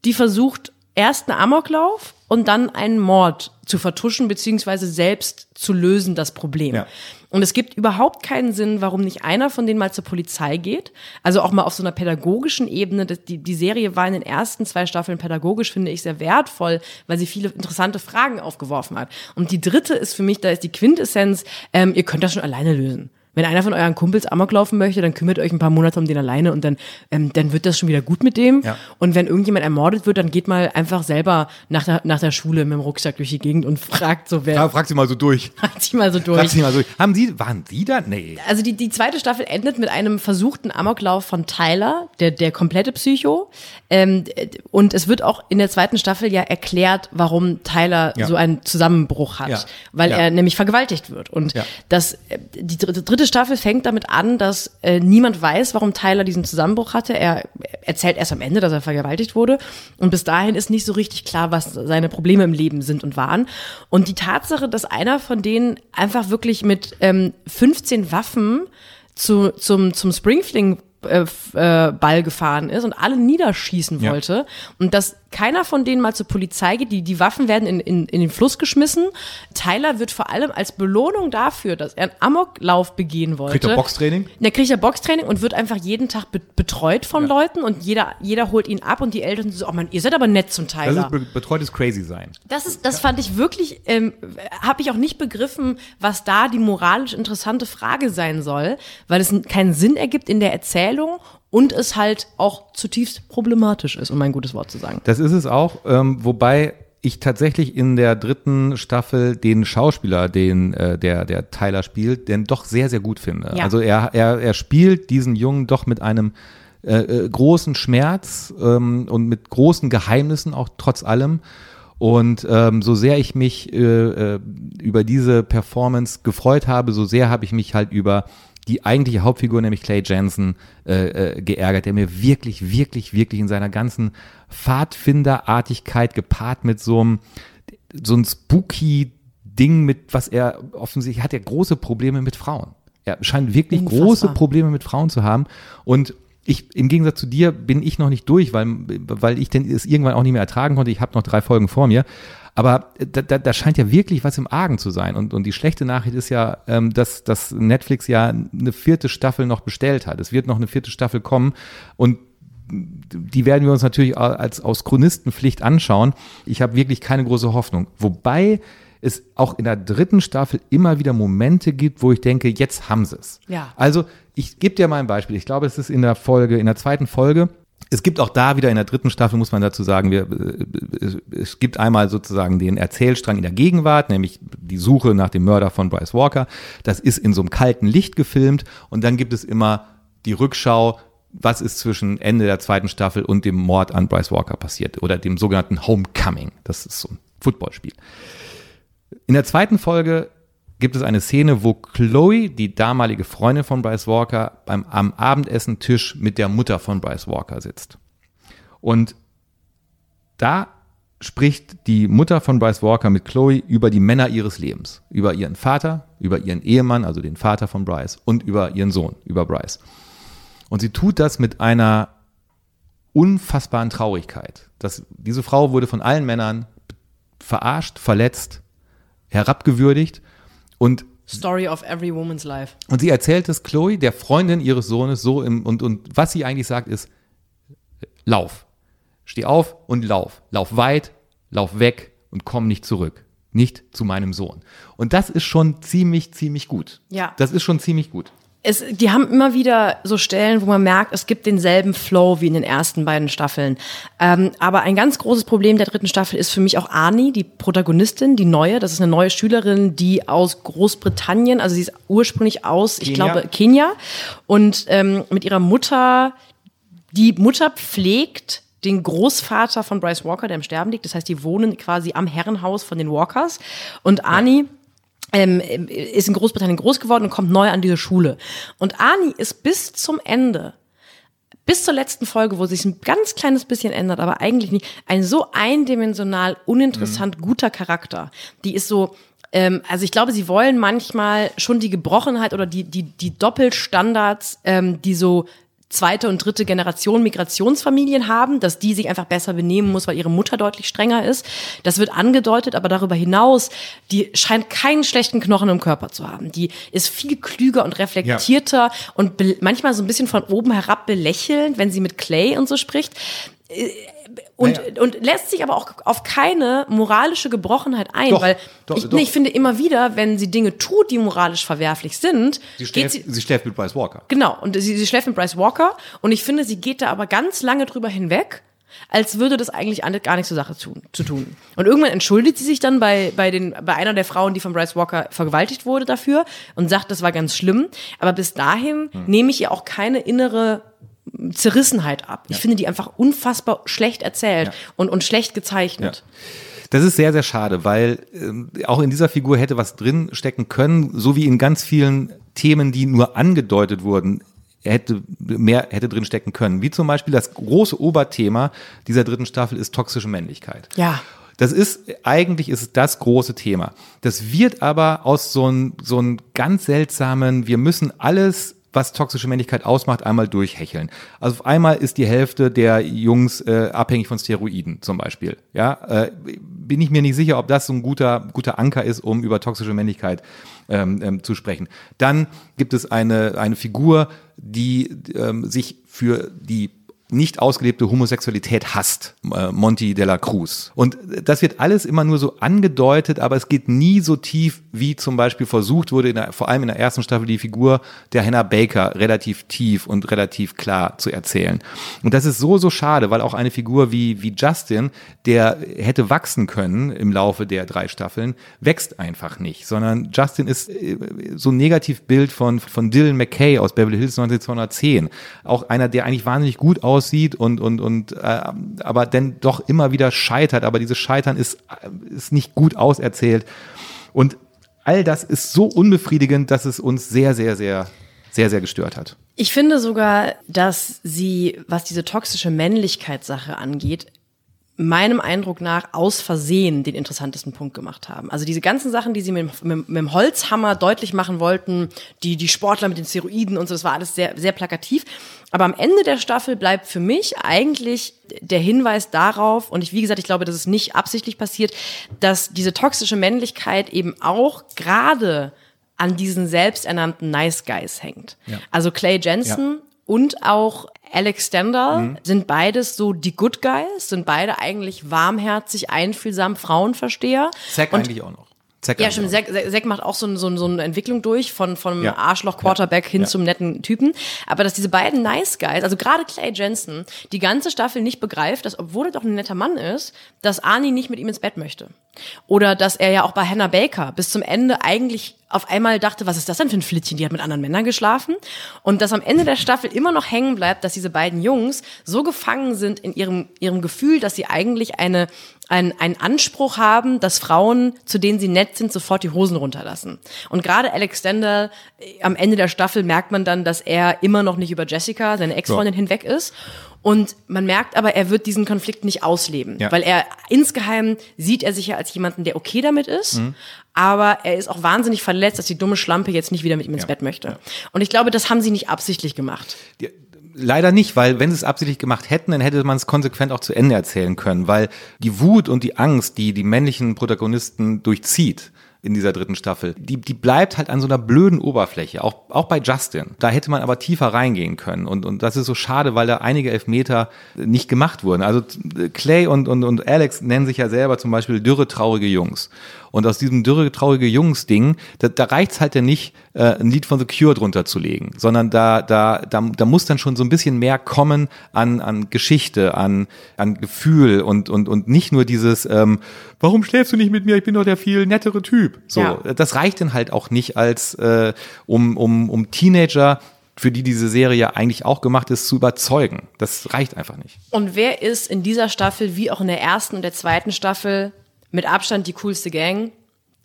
Speaker 1: die versucht, erst einen Amoklauf und dann einen Mord zu vertuschen, beziehungsweise selbst zu lösen, das Problem. Ja. Und es gibt überhaupt keinen Sinn, warum nicht einer von denen mal zur Polizei geht. Also auch mal auf so einer pädagogischen Ebene. Die, die Serie war in den ersten zwei Staffeln pädagogisch, finde ich, sehr wertvoll, weil sie viele interessante Fragen aufgeworfen hat. Und die dritte ist für mich, da ist die Quintessenz, ähm, ihr könnt das schon alleine lösen. Wenn einer von euren Kumpels Amok laufen möchte, dann kümmert euch ein paar Monate um den alleine und dann, ähm, dann wird das schon wieder gut mit dem. Ja. Und wenn irgendjemand ermordet wird, dann geht mal einfach selber nach der, nach der Schule mit dem Rucksack durch die Gegend und fragt so, wer.
Speaker 2: Ja, fragt sie mal so durch.
Speaker 1: Fragt sie mal so durch. Fragt
Speaker 2: sie mal so durch. Haben Sie, waren Sie da? Nee.
Speaker 1: Also die, die zweite Staffel endet mit einem versuchten Amoklauf von Tyler, der, der komplette Psycho. Ähm, und es wird auch in der zweiten Staffel ja erklärt, warum Tyler ja. so einen Zusammenbruch hat. Weil er nämlich vergewaltigt wird. Und das, äh, die dritte dritte Staffel fängt damit an, dass äh, niemand weiß, warum Tyler diesen Zusammenbruch hatte. Er erzählt erst am Ende, dass er vergewaltigt wurde. Und bis dahin ist nicht so richtig klar, was seine Probleme im Leben sind und waren. Und die Tatsache, dass einer von denen einfach wirklich mit ähm, 15 Waffen zu, zum, zum Springfling äh, äh, Ball gefahren ist und alle niederschießen wollte ja. und dass keiner von denen mal zur Polizei geht. Die, die Waffen werden in, in, in den Fluss geschmissen. Tyler wird vor allem als Belohnung dafür, dass er einen Amoklauf begehen wollte.
Speaker 2: Kriegt er Boxtraining?
Speaker 1: Der kriegt er Boxtraining und wird einfach jeden Tag be betreut von ja. Leuten und jeder, jeder holt ihn ab und die Eltern so, oh man, ihr seid aber nett zum Tyler.
Speaker 2: Das ist be betreutes Crazy sein.
Speaker 1: Das ist, das fand ich wirklich, ähm, habe ich auch nicht begriffen, was da die moralisch interessante Frage sein soll, weil es keinen Sinn ergibt in der Erzählung und es halt auch zutiefst problematisch ist, um ein gutes Wort zu sagen.
Speaker 2: Das ist es auch, ähm, wobei ich tatsächlich in der dritten Staffel den Schauspieler, den äh, der der Tyler spielt, den doch sehr sehr gut finde. Ja. Also er er er spielt diesen Jungen doch mit einem äh, äh, großen Schmerz ähm, und mit großen Geheimnissen auch trotz allem. Und ähm, so sehr ich mich äh, äh, über diese Performance gefreut habe, so sehr habe ich mich halt über die eigentliche Hauptfigur, nämlich Clay Jensen, äh, äh, geärgert, der mir wirklich, wirklich, wirklich in seiner ganzen Pfadfinderartigkeit gepaart mit so einem so ein spooky Ding mit, was er offensichtlich hat, er große Probleme mit Frauen. Er scheint wirklich
Speaker 1: Unfassbar.
Speaker 2: große Probleme mit Frauen zu haben und ich, im Gegensatz zu dir bin ich noch nicht durch, weil, weil ich denn es irgendwann auch nicht mehr ertragen konnte. Ich habe noch drei Folgen vor mir. Aber da, da, da scheint ja wirklich was im Argen zu sein. Und, und die schlechte Nachricht ist ja, ähm, dass, dass Netflix ja eine vierte Staffel noch bestellt hat. Es wird noch eine vierte Staffel kommen. Und die werden wir uns natürlich als aus Chronistenpflicht anschauen. Ich habe wirklich keine große Hoffnung. Wobei es auch in der dritten Staffel immer wieder Momente gibt, wo ich denke, jetzt haben sie es.
Speaker 1: Ja.
Speaker 2: Also ich gebe dir mal ein Beispiel. Ich glaube, es ist in der Folge, in der zweiten Folge. Es gibt auch da wieder in der dritten Staffel, muss man dazu sagen, wir, äh, es gibt einmal sozusagen den Erzählstrang in der Gegenwart, nämlich die Suche nach dem Mörder von Bryce Walker. Das ist in so einem kalten Licht gefilmt und dann gibt es immer die Rückschau, was ist zwischen Ende der zweiten Staffel und dem Mord an Bryce Walker passiert oder dem sogenannten Homecoming. Das ist so ein Footballspiel. In der zweiten Folge gibt es eine Szene, wo Chloe, die damalige Freundin von Bryce Walker, beim am Abendessentisch mit der Mutter von Bryce Walker sitzt. Und da spricht die Mutter von Bryce Walker mit Chloe über die Männer ihres Lebens, über ihren Vater, über ihren Ehemann, also den Vater von Bryce und über ihren Sohn, über Bryce. Und sie tut das mit einer unfassbaren Traurigkeit. Das, diese Frau wurde von allen Männern verarscht, verletzt, herabgewürdigt und
Speaker 1: Story of every woman's life.
Speaker 2: und sie erzählt es Chloe, der Freundin ihres Sohnes, so im, und, und was sie eigentlich sagt ist, lauf. Steh auf und lauf. Lauf weit, lauf weg und komm nicht zurück. Nicht zu meinem Sohn. Und das ist schon ziemlich, ziemlich gut.
Speaker 1: Ja.
Speaker 2: Das ist schon ziemlich gut.
Speaker 1: Es, die haben immer wieder so Stellen, wo man merkt, es gibt denselben Flow wie in den ersten beiden Staffeln. Ähm, aber ein ganz großes Problem der dritten Staffel ist für mich auch Ani, die Protagonistin, die neue. Das ist eine neue Schülerin, die aus Großbritannien, also sie ist ursprünglich aus, ich
Speaker 2: Kenia.
Speaker 1: glaube, Kenia. Und ähm, mit ihrer Mutter, die Mutter pflegt den Großvater von Bryce Walker, der im Sterben liegt. Das heißt, die wohnen quasi am Herrenhaus von den Walkers. Und Ani ähm, ist in Großbritannien groß geworden und kommt neu an diese Schule. Und Ani ist bis zum Ende, bis zur letzten Folge, wo sich ein ganz kleines bisschen ändert, aber eigentlich nicht, ein so eindimensional, uninteressant guter Charakter. Die ist so, ähm, also ich glaube, sie wollen manchmal schon die Gebrochenheit oder die, die, die Doppelstandards, ähm, die so zweite und dritte Generation Migrationsfamilien haben, dass die sich einfach besser benehmen muss, weil ihre Mutter deutlich strenger ist. Das wird angedeutet, aber darüber hinaus, die scheint keinen schlechten Knochen im Körper zu haben. Die ist viel klüger und reflektierter und be- manchmal so ein bisschen von oben herab belächelnd, wenn sie mit Clay und so spricht. Und, und lässt sich aber auch auf keine moralische Gebrochenheit ein,
Speaker 2: Doch,
Speaker 1: weil
Speaker 2: doch,
Speaker 1: ich,
Speaker 2: doch.
Speaker 1: Nee, ich finde immer wieder, wenn sie Dinge tut, die moralisch verwerflich sind,
Speaker 2: Sie
Speaker 1: geht
Speaker 2: schläft,
Speaker 1: sie,
Speaker 2: sie schläft mit Bryce Walker.
Speaker 1: Genau, und sie, sie schläft mit Bryce Walker und ich finde, sie geht da aber ganz lange drüber hinweg, als würde das eigentlich gar nichts zur Sache zu, zu tun. Und irgendwann entschuldigt sie sich dann bei, bei, den, bei einer der Frauen, die von Bryce Walker vergewaltigt wurde dafür und sagt, das war ganz schlimm. Aber bis dahin nehme ich ihr auch keine innere Zerrissenheit ab. Ich finde die einfach unfassbar schlecht erzählt
Speaker 2: Ja.
Speaker 1: und, und schlecht gezeichnet.
Speaker 2: Das ist sehr, sehr schade, weil ähm, auch in dieser Figur hätte was drin stecken können, so wie in ganz vielen Themen, die nur angedeutet wurden, hätte mehr hätte drin stecken können. Wie zum Beispiel das große Oberthema dieser dritten Staffel ist toxische Männlichkeit.
Speaker 1: Ja.
Speaker 2: Das ist, eigentlich ist es das große Thema. Das wird aber aus so einem so einem ganz seltsamen, wir müssen alles, was toxische Männlichkeit ausmacht, einmal durchhecheln. Also auf einmal ist die Hälfte der Jungs äh, abhängig von Steroiden zum Beispiel. Ja, äh, bin ich mir nicht sicher, ob das so ein guter, guter Anker ist, um über toxische Männlichkeit ähm, ähm, zu sprechen. Dann gibt es eine, eine Figur, die ähm, sich für die nicht ausgelebte Homosexualität hasst, äh, Monty de la Cruz. Und das wird alles immer nur so angedeutet, aber es geht nie so tief, wie zum Beispiel versucht wurde, der, vor allem in der ersten Staffel, die Figur der Hannah Baker relativ tief und relativ klar zu erzählen. Und das ist so, so schade, weil auch eine Figur wie, wie Justin, der hätte wachsen können im Laufe der drei Staffeln, wächst einfach nicht, sondern Justin ist äh, so ein Negativbild von, von Dylan McKay aus Beverly Hills 1910. Auch einer, der eigentlich wahnsinnig gut aussieht, aussieht und, und, und äh, aber dann doch immer wieder scheitert. Aber dieses Scheitern ist, ist nicht gut auserzählt. Und all das ist so unbefriedigend, dass es uns sehr, sehr, sehr, sehr, sehr gestört hat.
Speaker 1: Ich finde sogar, dass sie, was diese toxische Männlichkeitssache angeht, meinem Eindruck nach aus Versehen den interessantesten Punkt gemacht haben. Also diese ganzen Sachen, die sie mit, mit, mit dem Holzhammer deutlich machen wollten, die, die Sportler mit den Steroiden und so, das war alles sehr, sehr plakativ. Aber am Ende der Staffel bleibt für mich eigentlich der Hinweis darauf, und ich, wie gesagt, ich glaube, das ist nicht absichtlich passiert, dass diese toxische Männlichkeit eben auch gerade an diesen selbsternannten Nice Guys hängt. Ja. Also Clay Jensen ja und auch Alex Stendhal mhm. sind beides so die Good Guys, sind beide eigentlich warmherzig, einfühlsam Frauenversteher.
Speaker 2: Zack und eigentlich auch noch.
Speaker 1: Zack ja, stimmt. Zack, Zack macht auch so, so, so eine Entwicklung durch von, von ja. Arschloch-Quarterback ja. hin ja. zum netten Typen. Aber dass diese beiden Nice Guys, also gerade Clay Jensen, die ganze Staffel nicht begreift, dass, obwohl er doch ein netter Mann ist, dass Arnie nicht mit ihm ins Bett möchte. Oder dass er ja auch bei Hannah Baker bis zum Ende eigentlich auf einmal dachte, was ist das denn für ein Flittchen? Die hat mit anderen Männern geschlafen. Und dass am Ende der Staffel immer noch hängen bleibt, dass diese beiden Jungs so gefangen sind in ihrem, ihrem Gefühl, dass sie eigentlich eine, ein, einen Anspruch haben, dass Frauen, zu denen sie nett sind, sofort die Hosen runterlassen. Und gerade Alex Stender, äh, am Ende der Staffel merkt man dann, dass er immer noch nicht über Jessica, seine Ex-Freundin, so. hinweg ist. Und man merkt aber, er wird diesen Konflikt nicht ausleben, ja. weil er insgeheim sieht er sich ja als jemanden, der okay damit ist, mhm. aber er ist auch wahnsinnig verletzt, dass die dumme Schlampe jetzt nicht wieder mit ihm ins ja. Bett möchte. Ja. Und ich glaube, das haben sie nicht absichtlich gemacht.
Speaker 2: Die, leider nicht, weil wenn sie es absichtlich gemacht hätten, dann hätte man es konsequent auch zu Ende erzählen können, weil die Wut und die Angst, die die männlichen Protagonisten durchzieht, in dieser dritten Staffel. Die, die bleibt halt an so einer blöden Oberfläche, auch, auch bei Justin. Da hätte man aber tiefer reingehen können. Und, und das ist so schade, weil da einige Elfmeter nicht gemacht wurden. Also Clay und, und, und Alex nennen sich ja selber zum Beispiel dürre, traurige Jungs. Und aus diesem dürre, traurige Jungs-Ding, da, da reicht's halt ja nicht, äh, ein Lied von The Cure drunter zu legen, sondern da, da, da, da muss dann schon so ein bisschen mehr kommen an, an Geschichte, an, an Gefühl und, und, und nicht nur dieses, ähm, warum schläfst du nicht mit mir? Ich bin doch der viel nettere Typ. So, ja. das reicht dann halt auch nicht als, äh, um, um, um Teenager für die diese Serie eigentlich auch gemacht ist, zu überzeugen. Das reicht einfach nicht.
Speaker 1: Und wer ist in dieser Staffel, wie auch in der ersten und der zweiten Staffel, mit Abstand die coolste Gang.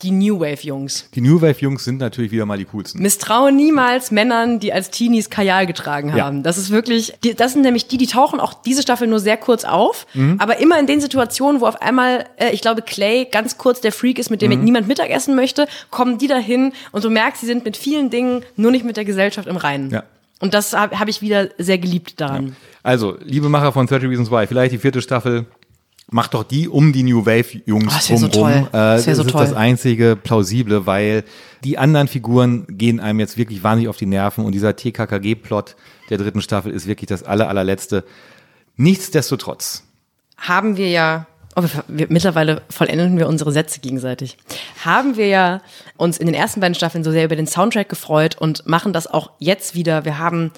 Speaker 1: Die New Wave Jungs.
Speaker 2: Die New Wave Jungs sind natürlich wieder mal die coolsten.
Speaker 1: Misstraue niemals Männern, die als Teenies Kajal getragen haben. Ja. Das ist wirklich, das sind nämlich die, die tauchen auch diese Staffel nur sehr kurz auf, mhm. aber immer in den Situationen, wo auf einmal, äh, ich glaube, Clay ganz kurz der Freak ist, mit dem mhm. niemand Mittagessen möchte, kommen die dahin und du merkst, sie sind mit vielen Dingen nur nicht mit der Gesellschaft im Reinen. Ja. Und das habe hab ich wieder sehr geliebt daran. Ja.
Speaker 2: Also, liebe Macher von 30 Reasons Why, vielleicht die vierte Staffel Mach doch die um die New Wave Jungs
Speaker 1: oh, das drumrum. So das,
Speaker 2: das
Speaker 1: so
Speaker 2: ist
Speaker 1: toll.
Speaker 2: das einzige plausible, weil die anderen Figuren gehen einem jetzt wirklich wahnsinnig auf die Nerven und dieser TKKG-Plot der dritten Staffel ist wirklich das aller, allerletzte. Nichtsdestotrotz.
Speaker 1: Haben wir ja, oh, wir, wir, mittlerweile vollenden wir unsere Sätze gegenseitig. Haben wir ja uns in den ersten beiden Staffeln so sehr über den Soundtrack gefreut und machen das auch jetzt wieder. Wir haben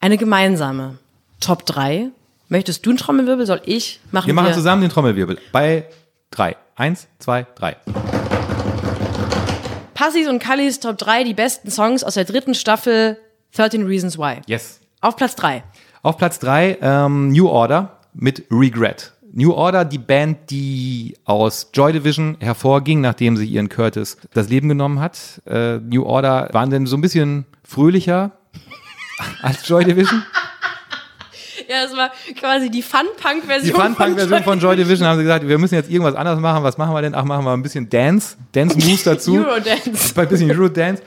Speaker 1: eine gemeinsame Top 3 Möchtest du einen Trommelwirbel? Soll ich?
Speaker 2: Machen wir machen zusammen den Trommelwirbel. Bei drei. Eins, zwei, drei.
Speaker 1: Passis und Kallis Top 3, die besten Songs aus der dritten Staffel 13 Reasons Why.
Speaker 2: Yes.
Speaker 1: Auf Platz 3.
Speaker 2: Auf Platz 3 ähm, New Order mit Regret. New Order, die Band, die aus Joy Division hervorging, nachdem sie ihren Curtis das Leben genommen hat. Äh, New Order waren denn so ein bisschen fröhlicher als Joy Division.
Speaker 1: Ja, das war quasi die Fun-Punk-Version.
Speaker 2: Die Fun-Punk-Version von Joy Division haben sie gesagt, wir müssen jetzt irgendwas anderes machen. Was machen wir denn? Ach, machen wir ein bisschen Dance, Dance-Moves dazu.
Speaker 1: Eurodance.
Speaker 2: Ein bisschen Eurodance.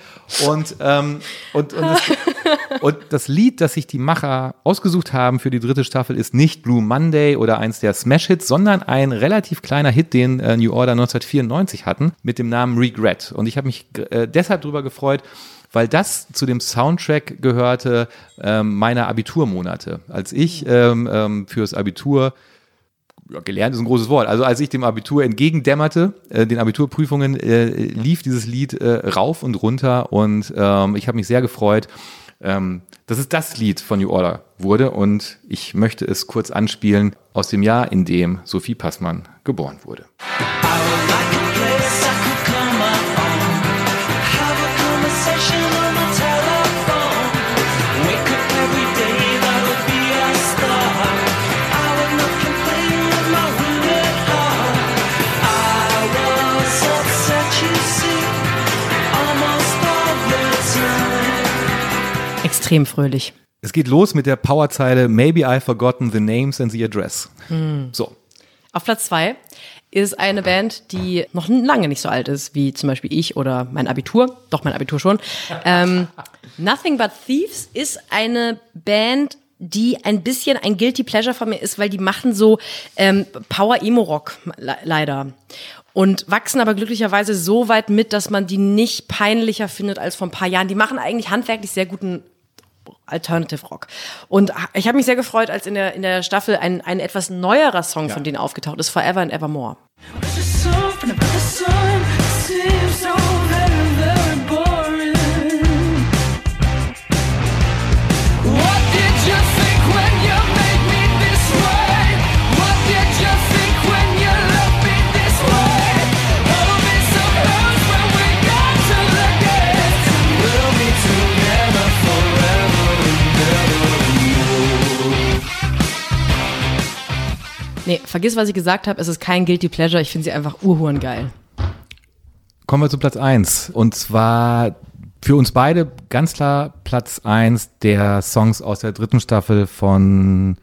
Speaker 2: Und, ähm, und, und, das, und das Lied, das sich die Macher ausgesucht haben für die dritte Staffel, ist nicht Blue Monday oder eins der Smash-Hits, sondern ein relativ kleiner Hit, den äh, New Order 1994 hatten, mit dem Namen Regret. Und ich habe mich äh, deshalb darüber gefreut, weil das zu dem Soundtrack gehörte ähm, meiner Abiturmonate. Als ich ähm, ähm, fürs Abitur ja, gelernt ist ein großes Wort. Also als ich dem Abitur entgegendämmerte, äh, den Abiturprüfungen, äh, lief dieses Lied äh, rauf und runter und ähm, ich habe mich sehr gefreut, ähm, dass es das Lied von New Order wurde und ich möchte es kurz anspielen aus dem Jahr, in dem Sophie Passmann geboren wurde.
Speaker 1: Extrem fröhlich.
Speaker 2: Es geht los mit der Powerzeile Maybe I've forgotten the names and the address. So.
Speaker 1: Auf Platz zwei ist eine Band, die noch lange nicht so alt ist, wie zum Beispiel ich oder mein Abitur. Doch, mein Abitur schon. Ähm, Nothing But Thieves ist eine Band, die ein bisschen ein Guilty Pleasure von mir ist, weil die machen so ähm, Power-Emo-Rock, le leider. Und wachsen aber glücklicherweise so weit mit, dass man die nicht peinlicher findet als vor ein paar Jahren. Die machen eigentlich handwerklich sehr guten Alternative Rock. Und ich habe mich sehr gefreut, als in der, in der Staffel ein, ein etwas neuerer Song von denen aufgetaucht ist, Forever and Evermore. Nee, vergiss, was ich gesagt habe. Es ist kein Guilty Pleasure. Ich finde sie einfach urhuren geil.
Speaker 2: Kommen wir zu Platz 1. Und zwar für uns beide ganz klar Platz 1 der Songs aus der dritten Staffel von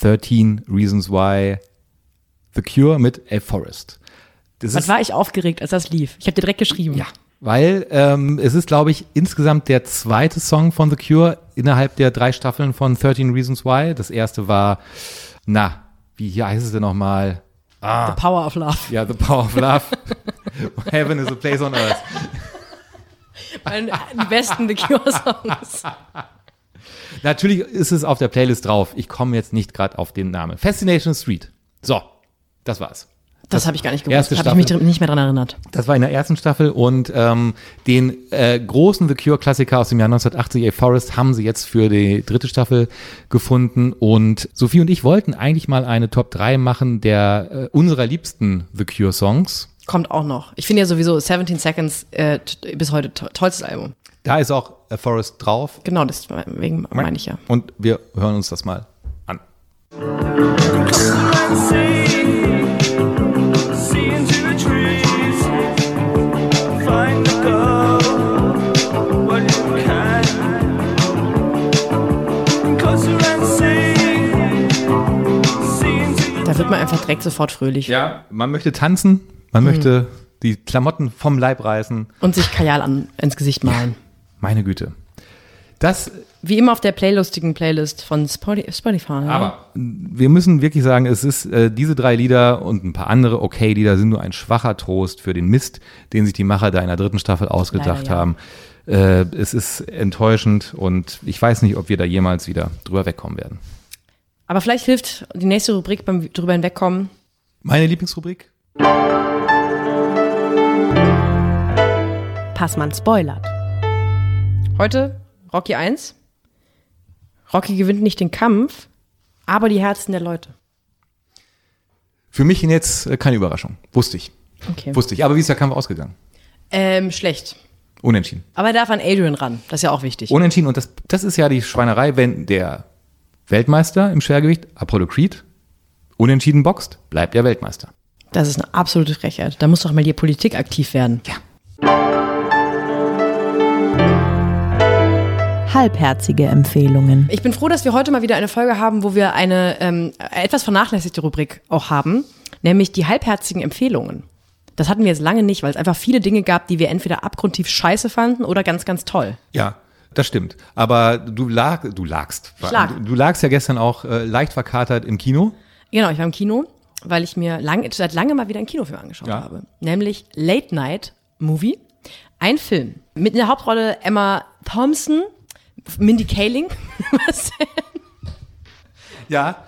Speaker 2: 13 Reasons Why The Cure mit A Forest. Das
Speaker 1: Was war ich aufgeregt, als das lief? Ich habe dir direkt geschrieben.
Speaker 2: Ja. Weil ähm, es ist, glaube ich, insgesamt der zweite Song von The Cure innerhalb der drei Staffeln von 13 Reasons Why. Das erste war, na, wie hier heißt es denn nochmal?
Speaker 1: The Power of Love.
Speaker 2: Ja, The Power of Love. Heaven is a place on earth.
Speaker 1: Ein- Die besten The Cure-Songs.
Speaker 2: Natürlich ist es auf der Playlist drauf. Ich komme jetzt nicht gerade auf den Namen. Fascination Street. So, das war's.
Speaker 1: Das habe ich gar nicht gewusst.
Speaker 2: erste
Speaker 1: Habe ich mich nicht mehr dran erinnert.
Speaker 2: Das war in der ersten Staffel und ähm, den äh, großen The Cure-Klassiker aus dem Jahr 1980, A Forest, haben sie jetzt für die dritte Staffel gefunden. Und Sophie und ich wollten eigentlich mal eine Top 3 machen der äh, unserer liebsten The Cure-Songs.
Speaker 1: Kommt auch noch. Ich finde ja sowieso 17 Seconds äh, bis heute to tollstes Album.
Speaker 2: Da ist auch A Forest drauf.
Speaker 1: Genau, deswegen meine ich ja.
Speaker 2: Und wir hören uns das mal an.
Speaker 1: Da wird man einfach direkt sofort fröhlich
Speaker 2: Ja, man möchte tanzen, man möchte die Klamotten vom Leib reißen.
Speaker 1: und sich Kajal an, ins Gesicht malen.
Speaker 2: Meine Güte. Das
Speaker 1: Wie immer auf der playlustigen Playlist von Spotify. Ja.
Speaker 2: Aber wir müssen wirklich sagen, es ist äh, diese drei Lieder und ein paar andere okay Lieder sind nur ein schwacher Trost für den Mist, den sich die Macher da in der dritten Staffel ausgedacht
Speaker 1: Leider, ja.
Speaker 2: haben. Äh, es ist enttäuschend und ich weiß nicht, ob wir da jemals wieder drüber wegkommen werden.
Speaker 1: Aber vielleicht hilft die nächste Rubrik beim drüber hinwegkommen.
Speaker 2: Meine Lieblingsrubrik?
Speaker 4: Passmann spoilert.
Speaker 1: Heute Rocky 1. Rocky gewinnt nicht den Kampf, aber die Herzen der Leute.
Speaker 2: Für mich jetzt äh, keine Überraschung. Wusste ich.
Speaker 1: Okay.
Speaker 2: Wusste ich. Aber wie ist der Kampf ausgegangen?
Speaker 1: Ähm, schlecht.
Speaker 2: Unentschieden.
Speaker 1: Aber er darf an Adrian ran. Das ist ja auch wichtig.
Speaker 2: Unentschieden. Und das, das ist ja die Schweinerei, wenn der Weltmeister im Schwergewicht, Apollo Creed, unentschieden boxt, bleibt er Weltmeister.
Speaker 1: Das ist eine absolute Frechheit. Da muss doch mal die Politik aktiv werden.
Speaker 2: Ja.
Speaker 4: Halbherzige Empfehlungen.
Speaker 1: Ich bin froh, dass wir heute mal wieder eine Folge haben, wo wir eine ähm, etwas vernachlässigte Rubrik auch haben, nämlich die halbherzigen Empfehlungen. Das hatten wir jetzt lange nicht, weil es einfach viele Dinge gab, die wir entweder abgrundtief scheiße fanden oder ganz, ganz toll.
Speaker 2: Ja, das stimmt. Aber du lag, du lagst.
Speaker 1: Lag.
Speaker 2: Du, du lagst ja gestern auch äh, leicht verkatert im Kino.
Speaker 1: Genau, ich war im Kino, weil ich mir lang, seit langem mal wieder einen Kinofilm angeschaut
Speaker 2: Ja.
Speaker 1: habe. Nämlich Late Night Movie. Ein Film mit in der Hauptrolle Emma Thompson, Mindy Kaling, was denn?
Speaker 2: Ja.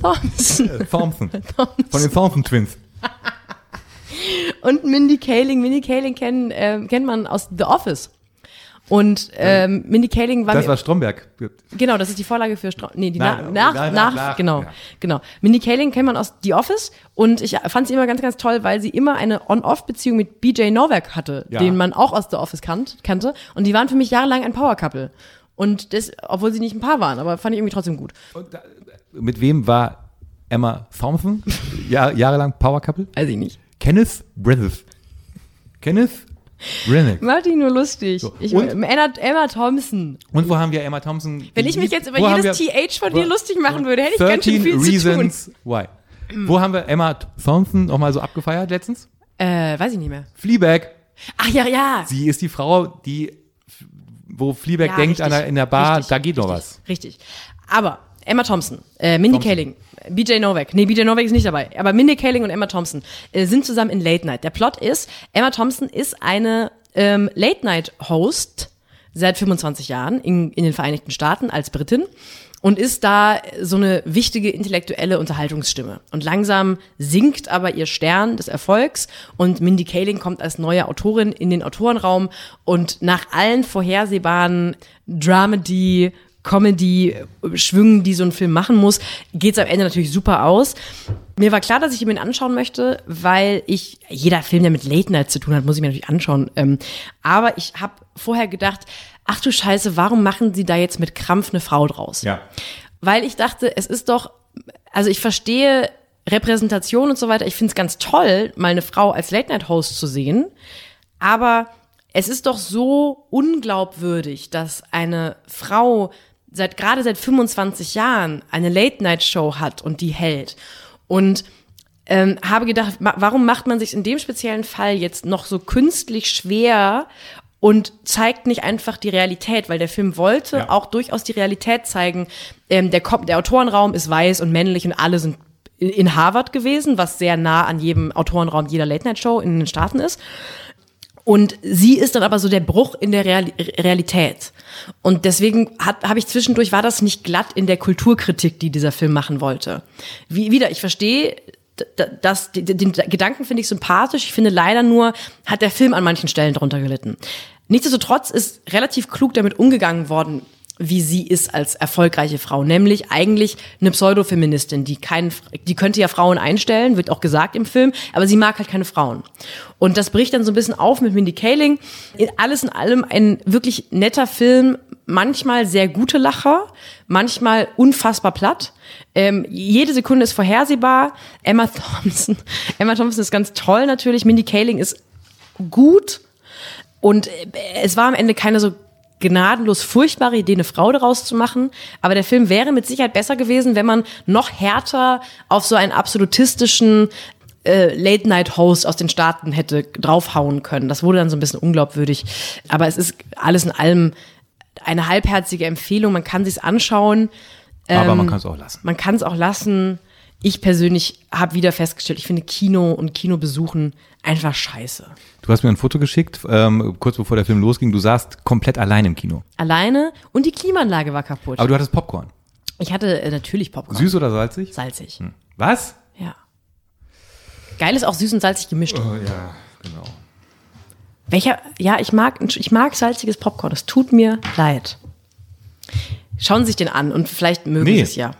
Speaker 1: Thompson
Speaker 2: Thompson. Von den Thompson Twins.
Speaker 1: und Mindy Kaling. Mindy Kaling kennen, äh, kennt man aus The Office. Und ähm, Mindy Kaling war,
Speaker 2: Das war Stromberg.
Speaker 1: genau, das ist die Vorlage für Stra nee, die
Speaker 2: Nein,
Speaker 1: nach, nach, nach,
Speaker 2: nach,
Speaker 1: genau,
Speaker 2: ja.
Speaker 1: genau. Mindy Kaling kennt man aus The Office und ich fand sie immer ganz, ganz toll, weil sie immer eine On-Off-Beziehung mit BJ Novak hatte,
Speaker 2: Ja.
Speaker 1: den man auch aus The Office kannt, kannte. Und die waren für mich jahrelang ein Power-Couple. Und das, obwohl sie nicht ein Paar waren, aber fand ich irgendwie trotzdem gut.
Speaker 2: Mit wem war Emma Thompson? Jahr, jahrelang Power Couple?
Speaker 1: Weiß ich nicht.
Speaker 2: Kenneth Breathes. Kenneth
Speaker 1: Mach dich nur lustig. Ich,
Speaker 2: und?
Speaker 1: Emma, Emma Thompson.
Speaker 2: Und wo haben wir Emma Thompson?
Speaker 1: Wenn ich mich jetzt über jedes TH von dir lustig machen würde, hätte ich ganz schön
Speaker 2: 13
Speaker 1: viel zu tun.
Speaker 2: Reasons Why. Wo haben wir Emma Thompson nochmal so abgefeiert letztens?
Speaker 1: Äh, weiß ich nicht mehr.
Speaker 2: Fleabag.
Speaker 1: Ach ja, ja.
Speaker 2: Sie ist die Frau, die, wo Fleabag
Speaker 1: Ja,
Speaker 2: denkt, an der, in der Bar,
Speaker 1: Richtig,
Speaker 2: da geht noch
Speaker 1: richtig,
Speaker 2: was.
Speaker 1: Richtig. Aber Emma Thompson, äh, Mindy
Speaker 2: Thompson.
Speaker 1: Kaling, BJ Novak, nee, BJ Novak ist nicht dabei, aber Mindy Kaling und Emma Thompson äh, sind zusammen in Late Night. Der Plot ist, Emma Thompson ist eine ähm, Late Night Host seit 25 Jahren in, in den Vereinigten Staaten als Britin und ist da so eine wichtige intellektuelle Unterhaltungsstimme. Und langsam sinkt aber ihr Stern des Erfolgs und Mindy Kaling kommt als neue Autorin in den Autorenraum und nach allen vorhersehbaren Dramedy, Comedy-Schwüngen, die so ein Film machen muss, geht's am Ende natürlich super aus. Mir war klar, dass ich ihn mir anschauen möchte, weil ich, jeder Film, der mit Late Night zu tun hat, muss ich mir natürlich anschauen. Ähm, aber ich habe vorher gedacht, ach du Scheiße, warum machen sie da jetzt mit Krampf eine Frau draus?
Speaker 2: Ja.
Speaker 1: Weil ich dachte, es ist doch, also ich verstehe Repräsentation und so weiter. Ich finde es ganz toll, mal eine Frau als Late-Night-Host zu sehen. Aber es ist doch so unglaubwürdig, dass eine Frau seit gerade seit 25 Jahren eine Late-Night-Show hat und die hält. Und ähm, habe gedacht, ma- warum macht man sich in dem speziellen Fall jetzt noch so künstlich schwer und zeigt nicht einfach die Realität, weil der Film wollte
Speaker 2: Ja.
Speaker 1: auch durchaus die Realität zeigen. Ähm, der, Ko- der Autorenraum ist weiß und männlich und alle sind in- in Harvard gewesen, was sehr nah an jedem Autorenraum jeder Late-Night-Show in den Staaten ist. Und sie ist dann aber so der Bruch in der Real Realität. Und deswegen habe ich zwischendurch, war das nicht glatt in der Kulturkritik, die dieser Film machen wollte. Wie, wieder, ich verstehe, das, den, Gedanken finde ich sympathisch. Ich finde leider nur, hat der Film an manchen Stellen drunter gelitten. Nichtsdestotrotz ist relativ klug damit umgegangen worden, wie sie ist als erfolgreiche Frau, nämlich eigentlich eine Pseudofeministin, die keinen, die könnte ja Frauen einstellen, wird auch gesagt im Film, aber sie mag halt keine Frauen. Und das bricht dann so ein bisschen auf mit Mindy Kaling. In alles in allem ein wirklich netter Film, manchmal sehr gute Lacher, manchmal unfassbar platt. Ähm, jede Sekunde ist vorhersehbar. Emma Thompson, Emma Thompson ist ganz toll natürlich. Mindy Kaling ist gut. Und äh, es war am Ende keine so gnadenlos furchtbare Idee, eine Frau daraus zu machen. Aber der Film wäre mit Sicherheit besser gewesen, wenn man noch härter auf so einen absolutistischen äh, Late-Night-Host aus den Staaten hätte draufhauen können. Das wurde dann so ein bisschen unglaubwürdig. Aber es ist alles in allem eine halbherzige Empfehlung. Man kann sich's anschauen.
Speaker 2: Aber
Speaker 1: Ähm,
Speaker 2: man kann es auch lassen.
Speaker 1: Man kann es auch lassen. Ich persönlich habe wieder festgestellt, ich finde Kino und Kinobesuchen einfach scheiße.
Speaker 2: Du hast mir ein Foto geschickt, ähm, kurz bevor der Film losging. Du saßt komplett allein im Kino.
Speaker 1: Alleine und die Klimaanlage war kaputt.
Speaker 2: Aber du hattest Popcorn.
Speaker 1: ich hatte äh, natürlich Popcorn.
Speaker 2: Süß oder salzig?
Speaker 1: Salzig.
Speaker 2: Was?
Speaker 1: Ja. Geil ist auch süß und salzig gemischt.
Speaker 2: Oh, ja, genau.
Speaker 1: Welcher, ja, ich mag, ich mag salziges Popcorn. Es tut mir leid. Schauen Sie sich den an und vielleicht mögen
Speaker 2: Nee.
Speaker 1: Sie es ja.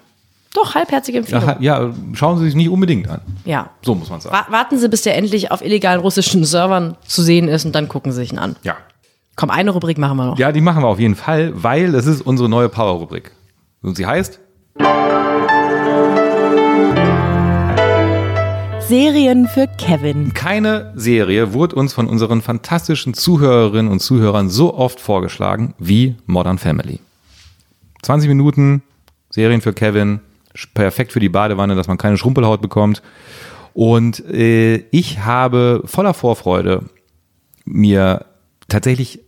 Speaker 1: Doch, halbherzige Empfehlung.
Speaker 2: Ja, ja, schauen Sie sich nicht unbedingt an.
Speaker 1: ja.
Speaker 2: So muss man sagen.
Speaker 1: Wa- Warten Sie, bis der endlich auf illegalen russischen Servern zu sehen ist und dann gucken Sie sich ihn an.
Speaker 2: Ja.
Speaker 1: Komm, eine Rubrik machen wir noch.
Speaker 2: Ja, die machen wir auf jeden Fall, weil es ist unsere neue Power-Rubrik. Und sie heißt?
Speaker 4: Serien für Kevin.
Speaker 2: Keine Serie wurde uns von unseren fantastischen Zuhörerinnen und Zuhörern so oft vorgeschlagen wie Modern Family. 20 Minuten, Serien für Kevin, perfekt für die Badewanne, dass man keine Schrumpelhaut bekommt. Und äh, ich habe voller Vorfreude mir tatsächlich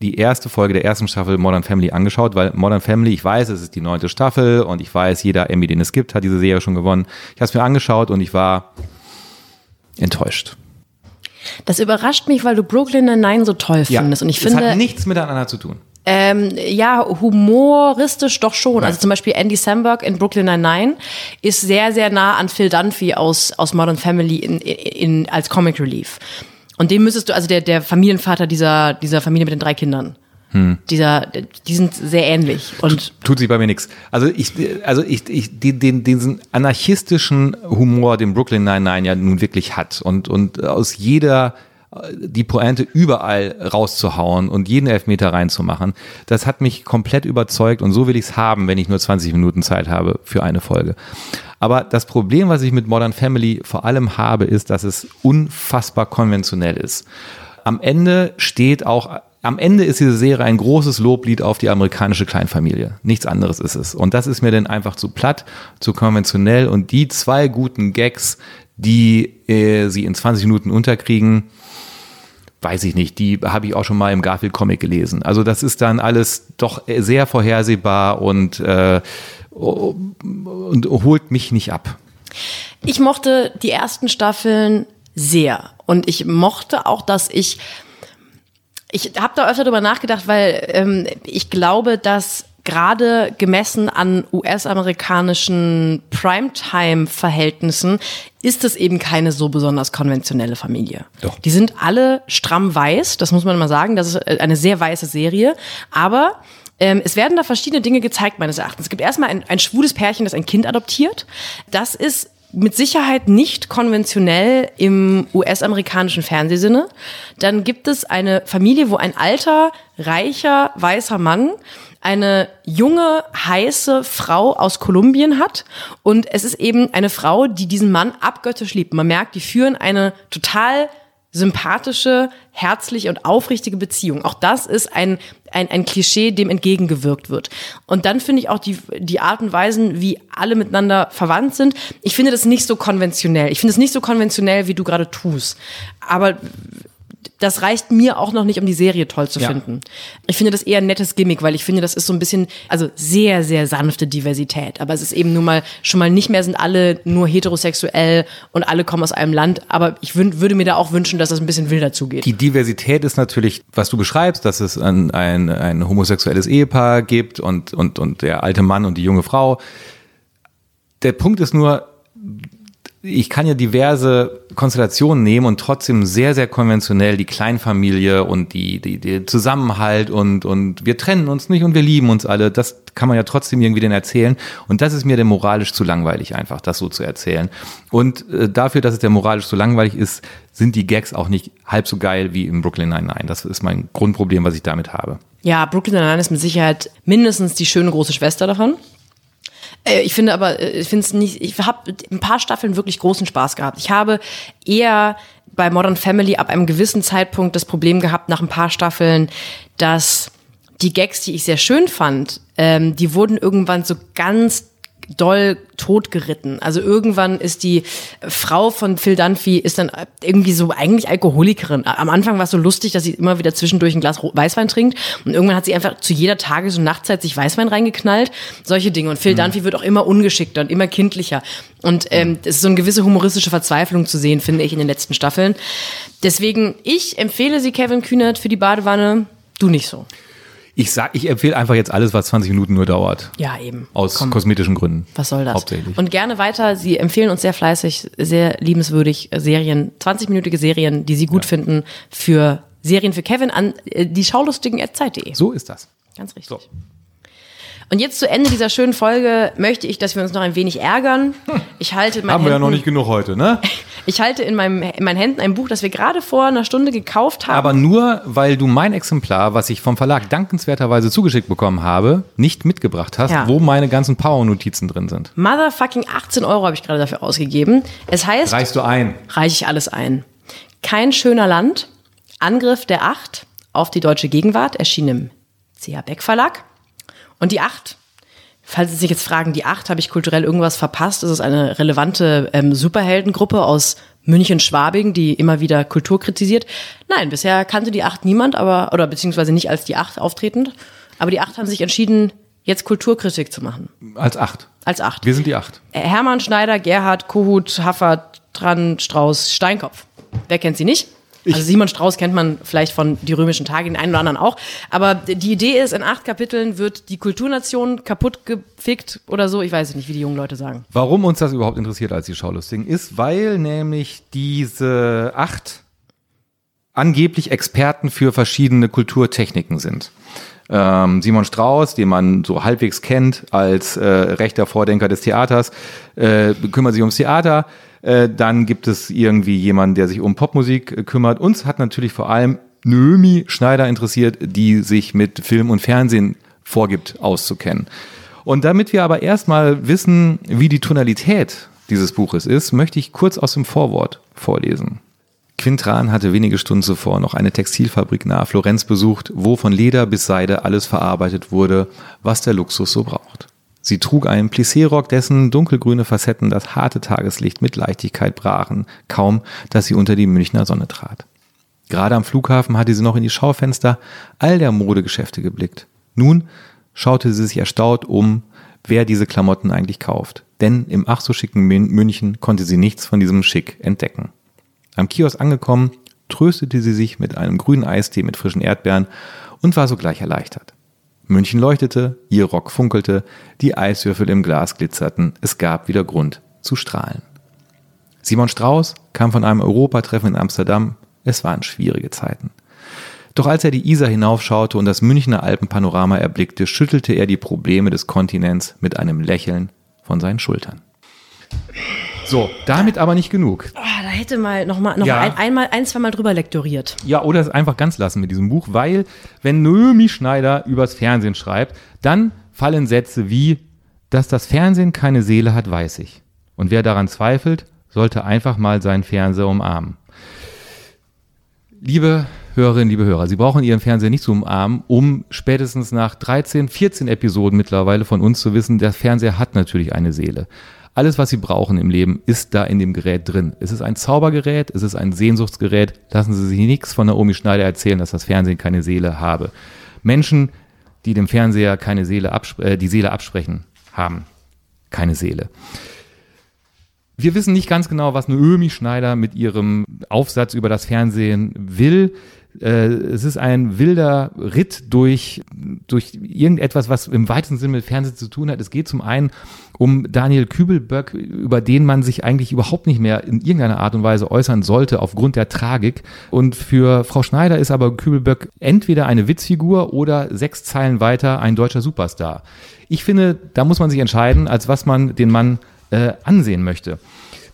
Speaker 2: die erste Folge der ersten Staffel Modern Family angeschaut, weil Modern Family, ich weiß, es ist die neunte Staffel und ich weiß, jeder Emmy, den es gibt, hat diese Serie schon gewonnen. Ich habe es mir angeschaut und ich war enttäuscht.
Speaker 1: Das überrascht mich, weil du Brooklyn Nine-Nine so toll findest. Und ich
Speaker 2: es
Speaker 1: finde,
Speaker 2: hat nichts miteinander zu tun.
Speaker 1: Ähm, ja, humoristisch doch schon. Also zum Beispiel Andy Samberg in Brooklyn Nine-Nine ist sehr, sehr nah an Phil Dunphy aus, aus Modern Family in, in, als Comic Relief. Und den müsstest du, also der, der Familienvater dieser, dieser Familie mit den drei Kindern. Dieser, die sind sehr ähnlich. Und
Speaker 2: Tut sich bei mir nichts. Also ich, also ich, ich den, den, diesen anarchistischen Humor, den Brooklyn Nine-Nine ja nun wirklich hat und, und aus jeder die Pointe überall rauszuhauen und jeden Elfmeter reinzumachen, das hat mich komplett überzeugt und so will ich es haben, wenn ich nur 20 Minuten Zeit habe für eine Folge. Aber das Problem, was ich mit Modern Family vor allem habe, ist, dass es unfassbar konventionell ist. am Ende steht auch, am Ende ist diese Serie ein großes Loblied auf die amerikanische Kleinfamilie. Nichts anderes ist es. Und das ist mir dann einfach zu platt, zu konventionell. Und die zwei guten Gags, die äh, sie in 20 Minuten unterkriegen, weiß ich nicht, die habe ich auch schon mal im Garfield-Comic gelesen. Also das ist dann alles doch sehr vorhersehbar und, äh, und holt mich nicht ab.
Speaker 1: Ich mochte die ersten Staffeln sehr. Und ich mochte auch, dass ich. Ich habe da öfter drüber nachgedacht, weil ähm, ich glaube, dass gerade gemessen an US-amerikanischen Primetime-Verhältnissen ist es eben keine so besonders konventionelle Familie.
Speaker 2: Doch.
Speaker 1: Die sind alle stramm weiß, das muss man mal sagen. Das ist äh, eine sehr weiße Serie. Aber ähm, es werden da verschiedene Dinge gezeigt, meines Erachtens. Es gibt erstmal ein, ein schwules Pärchen, das ein Kind adoptiert. Das ist mit Sicherheit nicht konventionell im US-amerikanischen Fernsehsinne. Dann gibt es eine Familie, wo ein alter, reicher, weißer Mann eine junge, heiße Frau aus Kolumbien hat. Und es ist eben eine Frau, die diesen Mann abgöttisch liebt. Man merkt, die führen eine total sympathische, herzliche und aufrichtige Beziehung. Auch das ist ein, ein, ein Klischee, dem entgegengewirkt wird. Und dann finde ich auch die, die Art und Weisen, wie alle miteinander verwandt sind. Ich finde das nicht so konventionell. Ich finde es nicht so konventionell, wie du gerade tust. Aber das reicht mir auch noch nicht, um die Serie toll zu
Speaker 2: Ja.
Speaker 1: finden. Ich finde das eher ein nettes Gimmick, weil ich finde, das ist so ein bisschen, also sehr, sehr sanfte Diversität. Aber es ist eben nun mal, schon mal nicht mehr sind alle nur heterosexuell und alle kommen aus einem Land. Aber ich würde mir da auch wünschen, dass das ein bisschen wilder zugeht.
Speaker 2: Die Diversität ist natürlich, was du beschreibst, dass es ein, ein, ein homosexuelles Ehepaar gibt und, und, und der alte Mann und die junge Frau. Der Punkt ist nur, ich kann ja diverse Konstellationen nehmen und trotzdem sehr, sehr konventionell die Kleinfamilie und die, die, die Zusammenhalt und, und wir trennen uns nicht und wir lieben uns alle. Das kann man ja trotzdem irgendwie denn erzählen. Und das ist mir dann moralisch zu langweilig, einfach das so zu erzählen. Und äh, dafür, dass es der moralisch zu langweilig ist, sind die Gags auch nicht halb so geil wie im Brooklyn Nine-Nine. Das ist mein Grundproblem, was ich damit habe.
Speaker 1: Ja, Brooklyn Nine-Nine ist mit Sicherheit mindestens die schöne große Schwester davon. Äh, Ich finde aber, äh, ich finde es nicht, ich habe ein paar Staffeln wirklich großen Spaß gehabt. Ich habe eher bei Modern Family ab einem gewissen Zeitpunkt das Problem gehabt, nach ein paar Staffeln, dass die Gags, die ich sehr schön fand, ähm, die wurden irgendwann so ganz doll totgeritten. Also irgendwann ist die Frau von Phil Dunphy ist dann irgendwie so eigentlich Alkoholikerin. Am Anfang war es so lustig, dass sie immer wieder zwischendurch ein Glas Weißwein trinkt und irgendwann hat sie einfach zu jeder Tages- und Nachtzeit sich Weißwein reingeknallt. Solche Dinge. Und Phil Dunphy wird auch immer ungeschickter und immer kindlicher. Und ähm, es ist so eine gewisse humoristische Verzweiflung zu sehen, finde ich, in den letzten Staffeln. Deswegen, ich empfehle sie Kevin Kühnert für die Badewanne. Du nicht so.
Speaker 2: Ich sag, ich empfehle einfach jetzt alles, was 20 Minuten nur dauert.
Speaker 1: Ja, eben.
Speaker 2: Aus
Speaker 1: Komm.
Speaker 2: kosmetischen Gründen.
Speaker 1: Was soll das?
Speaker 2: Hauptsächlich.
Speaker 1: Und gerne weiter. Sie empfehlen uns sehr fleißig, sehr liebenswürdig Serien, 20-minütige Serien, die Sie gut finden, für Serien für Kevin an äh, die schaulustigen Zeit.de.
Speaker 2: So ist das.
Speaker 1: Ganz richtig.
Speaker 2: So.
Speaker 1: Und jetzt zu Ende dieser schönen Folge möchte ich, dass wir uns noch ein wenig ärgern. Ich halte
Speaker 2: Haben wir ja noch
Speaker 1: Händen,
Speaker 2: nicht genug heute, ne?
Speaker 1: Ich halte in, meinem, in meinen Händen ein Buch, das wir gerade vor einer Stunde gekauft haben.
Speaker 2: Aber nur, weil du mein Exemplar, was ich vom Verlag dankenswerterweise zugeschickt bekommen habe, nicht mitgebracht hast,
Speaker 1: Ja.
Speaker 2: wo meine ganzen Power-Notizen drin sind.
Speaker 1: Motherfucking 18 Euro habe ich gerade dafür ausgegeben. Es heißt,
Speaker 2: Reichst du ein?
Speaker 1: reiche ich alles ein. Kein schöner Land, Angriff der Acht auf die deutsche Gegenwart, erschien im CH Beck Verlag. Und die Acht, falls Sie sich jetzt fragen, die Acht, habe ich kulturell irgendwas verpasst? Es ist eine relevante ähm, Superheldengruppe aus München-Schwabing, die immer wieder Kultur kritisiert. Nein, bisher kannte die Acht niemand, aber, oder beziehungsweise nicht als die Acht auftretend. Aber die Acht haben sich entschieden, jetzt Kulturkritik zu machen.
Speaker 2: Als acht.
Speaker 1: Als Acht.
Speaker 2: Wir sind die acht.
Speaker 1: Hermann Schneider, Gerhard, Kohut, Haffer, Tran, Strauß, Steinkopf. Wer kennt sie nicht? Also Simon Strauß kennt man vielleicht von die römischen Tage, den einen oder anderen auch. Aber die Idee ist, in acht Kapiteln wird die Kulturnation kaputt gefickt oder so. Ich weiß es nicht, wie die jungen Leute sagen.
Speaker 2: Warum uns das überhaupt interessiert als die Schaulustigen, ist, weil nämlich diese acht angeblich Experten für verschiedene Kulturtechniken sind. Ähm, Simon Strauß, den man so halbwegs kennt als äh, rechter Vordenker des Theaters, äh, kümmert sich ums Theater. Äh, dann gibt es irgendwie jemanden, der sich um Popmusik äh, kümmert. Uns hat natürlich vor allem Nömi Schneider interessiert, die sich mit Film und Fernsehen vorgibt auszukennen. Und damit wir aber erstmal wissen, wie die Tonalität dieses Buches ist, möchte ich kurz aus dem Vorwort vorlesen. Quintran hatte wenige Stunden zuvor noch eine Textilfabrik nahe Florenz besucht, wo von Leder bis Seide alles verarbeitet wurde, was der Luxus so braucht. Sie trug einen Plissé-Rock, dessen dunkelgrüne Facetten das harte Tageslicht mit Leichtigkeit brachen, kaum dass sie unter die Münchner Sonne trat. Gerade am Flughafen hatte sie noch in die Schaufenster all der Modegeschäfte geblickt. Nun schaute sie sich erstaunt um, wer diese Klamotten eigentlich kauft. Denn im ach so schicken Mün- München konnte sie nichts von diesem Schick entdecken. Am Kiosk angekommen, tröstete sie sich mit einem grünen Eistee mit frischen Erdbeeren und war sogleich erleichtert. München leuchtete, ihr Rock funkelte, die Eiswürfel im Glas glitzerten, es gab wieder Grund zu strahlen. Simon Strauß kam von einem Europatreffen in Amsterdam, es waren schwierige Zeiten. Doch als er die Isar hinaufschaute und das Münchner Alpenpanorama erblickte, schüttelte er die Probleme des Kontinents mit einem Lächeln von seinen Schultern. So, damit aber nicht genug.
Speaker 1: Ah, da hätte mal noch mal noch
Speaker 2: Ja.
Speaker 1: ein, einmal ein, zwei Mal drüber lektoriert.
Speaker 2: Ja, oder es einfach ganz lassen mit diesem Buch, weil wenn Noemi Schneider übers Fernsehen schreibt, dann fallen Sätze wie, dass das Fernsehen keine Seele hat, weiß ich. Und wer daran zweifelt, sollte einfach mal seinen Fernseher umarmen. Liebe Hörerinnen, liebe Hörer, Sie brauchen Ihren Fernseher nicht zu umarmen, um spätestens nach 13, 14 Episoden mittlerweile von uns zu wissen, der Fernseher hat natürlich eine Seele. Alles, was Sie brauchen im Leben, ist da in dem Gerät drin. Es ist ein Zaubergerät, es ist ein Sehnsuchtsgerät. Lassen Sie sich nichts von Naomi Schneider erzählen, dass das Fernsehen keine Seele habe. Menschen, die dem Fernseher keine Seele äh, die Seele absprechen, haben keine Seele. Wir wissen nicht ganz genau, was Naomi Schneider mit ihrem Aufsatz über das Fernsehen will. Äh, es ist ein wilder Ritt durch, durch irgendetwas, was im weitesten Sinne mit Fernsehen zu tun hat. Es geht zum einen um Daniel Kübelböck, über den man sich eigentlich überhaupt nicht mehr in irgendeiner Art und Weise äußern sollte aufgrund der Tragik. Und für Frau Schneider ist aber Kübelböck entweder eine Witzfigur oder sechs Zeilen weiter ein deutscher Superstar. Ich finde, da muss man sich entscheiden, als was man den Mann äh, ansehen möchte.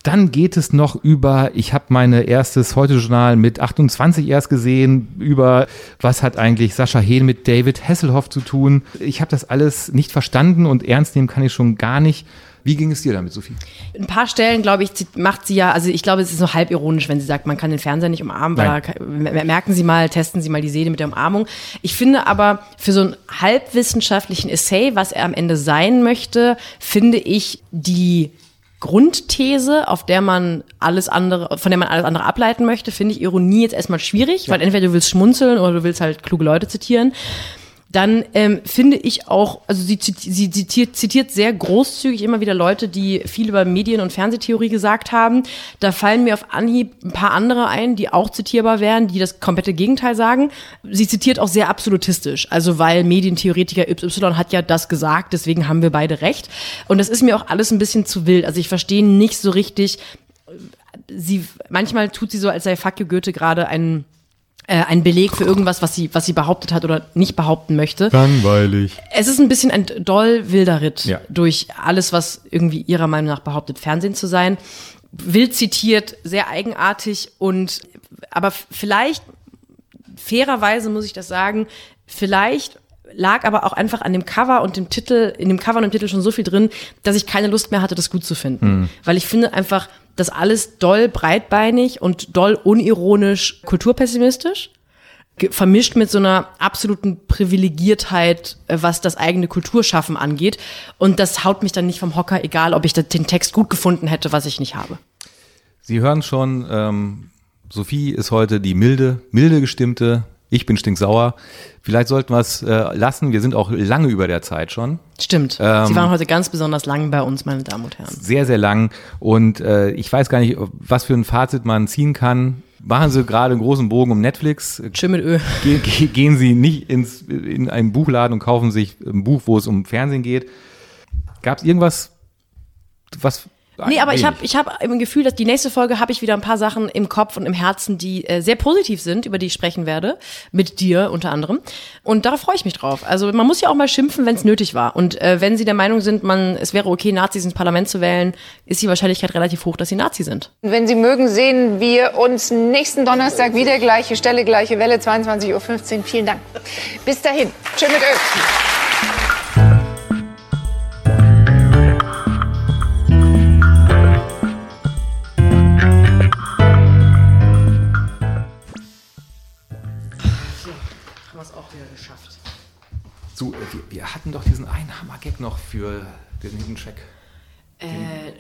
Speaker 2: Dann geht es noch über, ich habe meine erstes Heute-Journal mit 28 erst gesehen, über was hat eigentlich Sascha Hehn mit David Hasselhoff zu tun. Ich habe das alles nicht verstanden und ernst nehmen kann ich schon gar nicht. Wie ging es dir damit, Sophie?
Speaker 1: Ein paar Stellen, glaube ich, macht sie ja, also ich glaube, es ist so halb ironisch, wenn sie sagt, man kann den Fernseher nicht umarmen, weil merken Sie mal, testen Sie mal die Seele mit der Umarmung. Ich finde aber für so einen halbwissenschaftlichen Essay, was er am Ende sein möchte, finde ich die Grundthese, auf der man alles andere, von der man alles andere ableiten möchte, finde ich Ironie jetzt erstmal schwierig, weil entweder du willst schmunzeln oder du willst halt kluge Leute zitieren. Dann ähm, finde ich auch, also sie, sie zitiert, zitiert sehr großzügig immer wieder Leute, die viel über Medien- und Fernsehtheorie gesagt haben. Da fallen mir auf Anhieb ein paar andere ein, die auch zitierbar wären, die das komplette Gegenteil sagen. Sie zitiert auch sehr absolutistisch, also weil Medientheoretiker Y hat ja das gesagt, deswegen haben wir beide recht. Und das ist mir auch alles ein bisschen zu wild. Also ich verstehe nicht so richtig, sie, manchmal tut sie so, als sei you Goethe gerade ein, ein Beleg für irgendwas, was sie, was sie behauptet hat oder nicht behaupten möchte.
Speaker 2: Langweilig.
Speaker 1: Es ist ein bisschen ein doll wilder Ritt
Speaker 2: Ja.
Speaker 1: durch alles, was irgendwie ihrer Meinung nach behauptet, Fernsehen zu sein. Wild zitiert, sehr eigenartig und aber vielleicht, fairerweise muss ich das sagen, vielleicht lag aber auch einfach an dem Cover und dem Titel, in dem Cover und dem Titel schon so viel drin, dass ich keine Lust mehr hatte, das gut zu finden. Weil ich finde einfach, das alles doll breitbeinig und doll unironisch kulturpessimistisch vermischt mit so einer absoluten Privilegiertheit, äh, was das eigene Kulturschaffen angeht. Und das haut mich dann nicht vom Hocker, egal ob ich den Text gut gefunden hätte, was ich nicht habe.
Speaker 2: Sie hören schon, ähm, Sophie ist heute die milde, milde gestimmte. Ich bin stinksauer. Vielleicht sollten wir es äh, lassen. Wir sind auch lange über der Zeit schon.
Speaker 1: Stimmt.
Speaker 2: Ähm,
Speaker 1: Sie waren heute ganz besonders lang bei uns, meine Damen und Herren.
Speaker 2: Sehr, sehr lang. Und äh, ich weiß gar nicht, was für ein Fazit man ziehen kann. Machen Sie gerade einen großen Bogen um Netflix.
Speaker 1: Schön mit Ö.
Speaker 2: Ge ge gehen Sie nicht ins, in einen Buchladen und kaufen sich ein Buch, wo es um Fernsehen geht. Gab es irgendwas, was.
Speaker 1: Nee, aber ich habe ich hab im Gefühl, dass die nächste Folge habe ich wieder ein paar Sachen im Kopf und im Herzen, die äh, sehr positiv sind, über die ich sprechen werde. Mit dir unter anderem. Und darauf freue ich mich drauf. Also man muss ja auch mal schimpfen, wenn es nötig war. Und äh, wenn Sie der Meinung sind, man, es wäre okay, Nazis ins Parlament zu wählen, ist die Wahrscheinlichkeit relativ hoch, dass sie Nazi sind.
Speaker 3: Wenn Sie mögen, sehen wir uns nächsten Donnerstag wieder. Gleiche Stelle, gleiche Welle, 22.15 Uhr. Vielen Dank. Bis dahin. Tschö mit Ö.
Speaker 2: für den Hidden Track.
Speaker 1: Äh,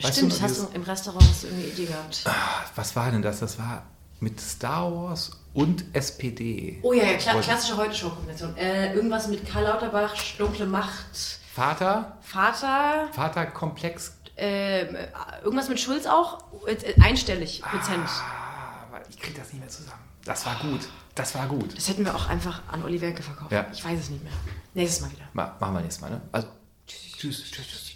Speaker 2: Weißt
Speaker 1: stimmt,
Speaker 2: du,
Speaker 1: das hast du im Restaurant hast du irgendeine Idee gehabt.
Speaker 2: Ah, Was war denn das? Das war mit Star Wars und SPD.
Speaker 1: Oh ja, ja kla klassische Heute-Show-Kombination. Äh, irgendwas mit Karl Lauterbach, dunkle Macht,
Speaker 2: Vater,
Speaker 1: Vater,
Speaker 2: Vaterkomplex.
Speaker 1: ähm, äh, irgendwas mit Schulz auch, äh, einstellig, Prozent.
Speaker 2: Ah, ich krieg das nicht mehr zusammen. Das war gut. Das war gut.
Speaker 1: Das hätten wir auch einfach an Welke verkauft.
Speaker 2: Ja.
Speaker 1: Ich weiß es nicht mehr. Nächstes Mal wieder.
Speaker 2: Ma machen wir nächstes Mal, ne? Also, tschüss, tschüss, tschüss, tschüss.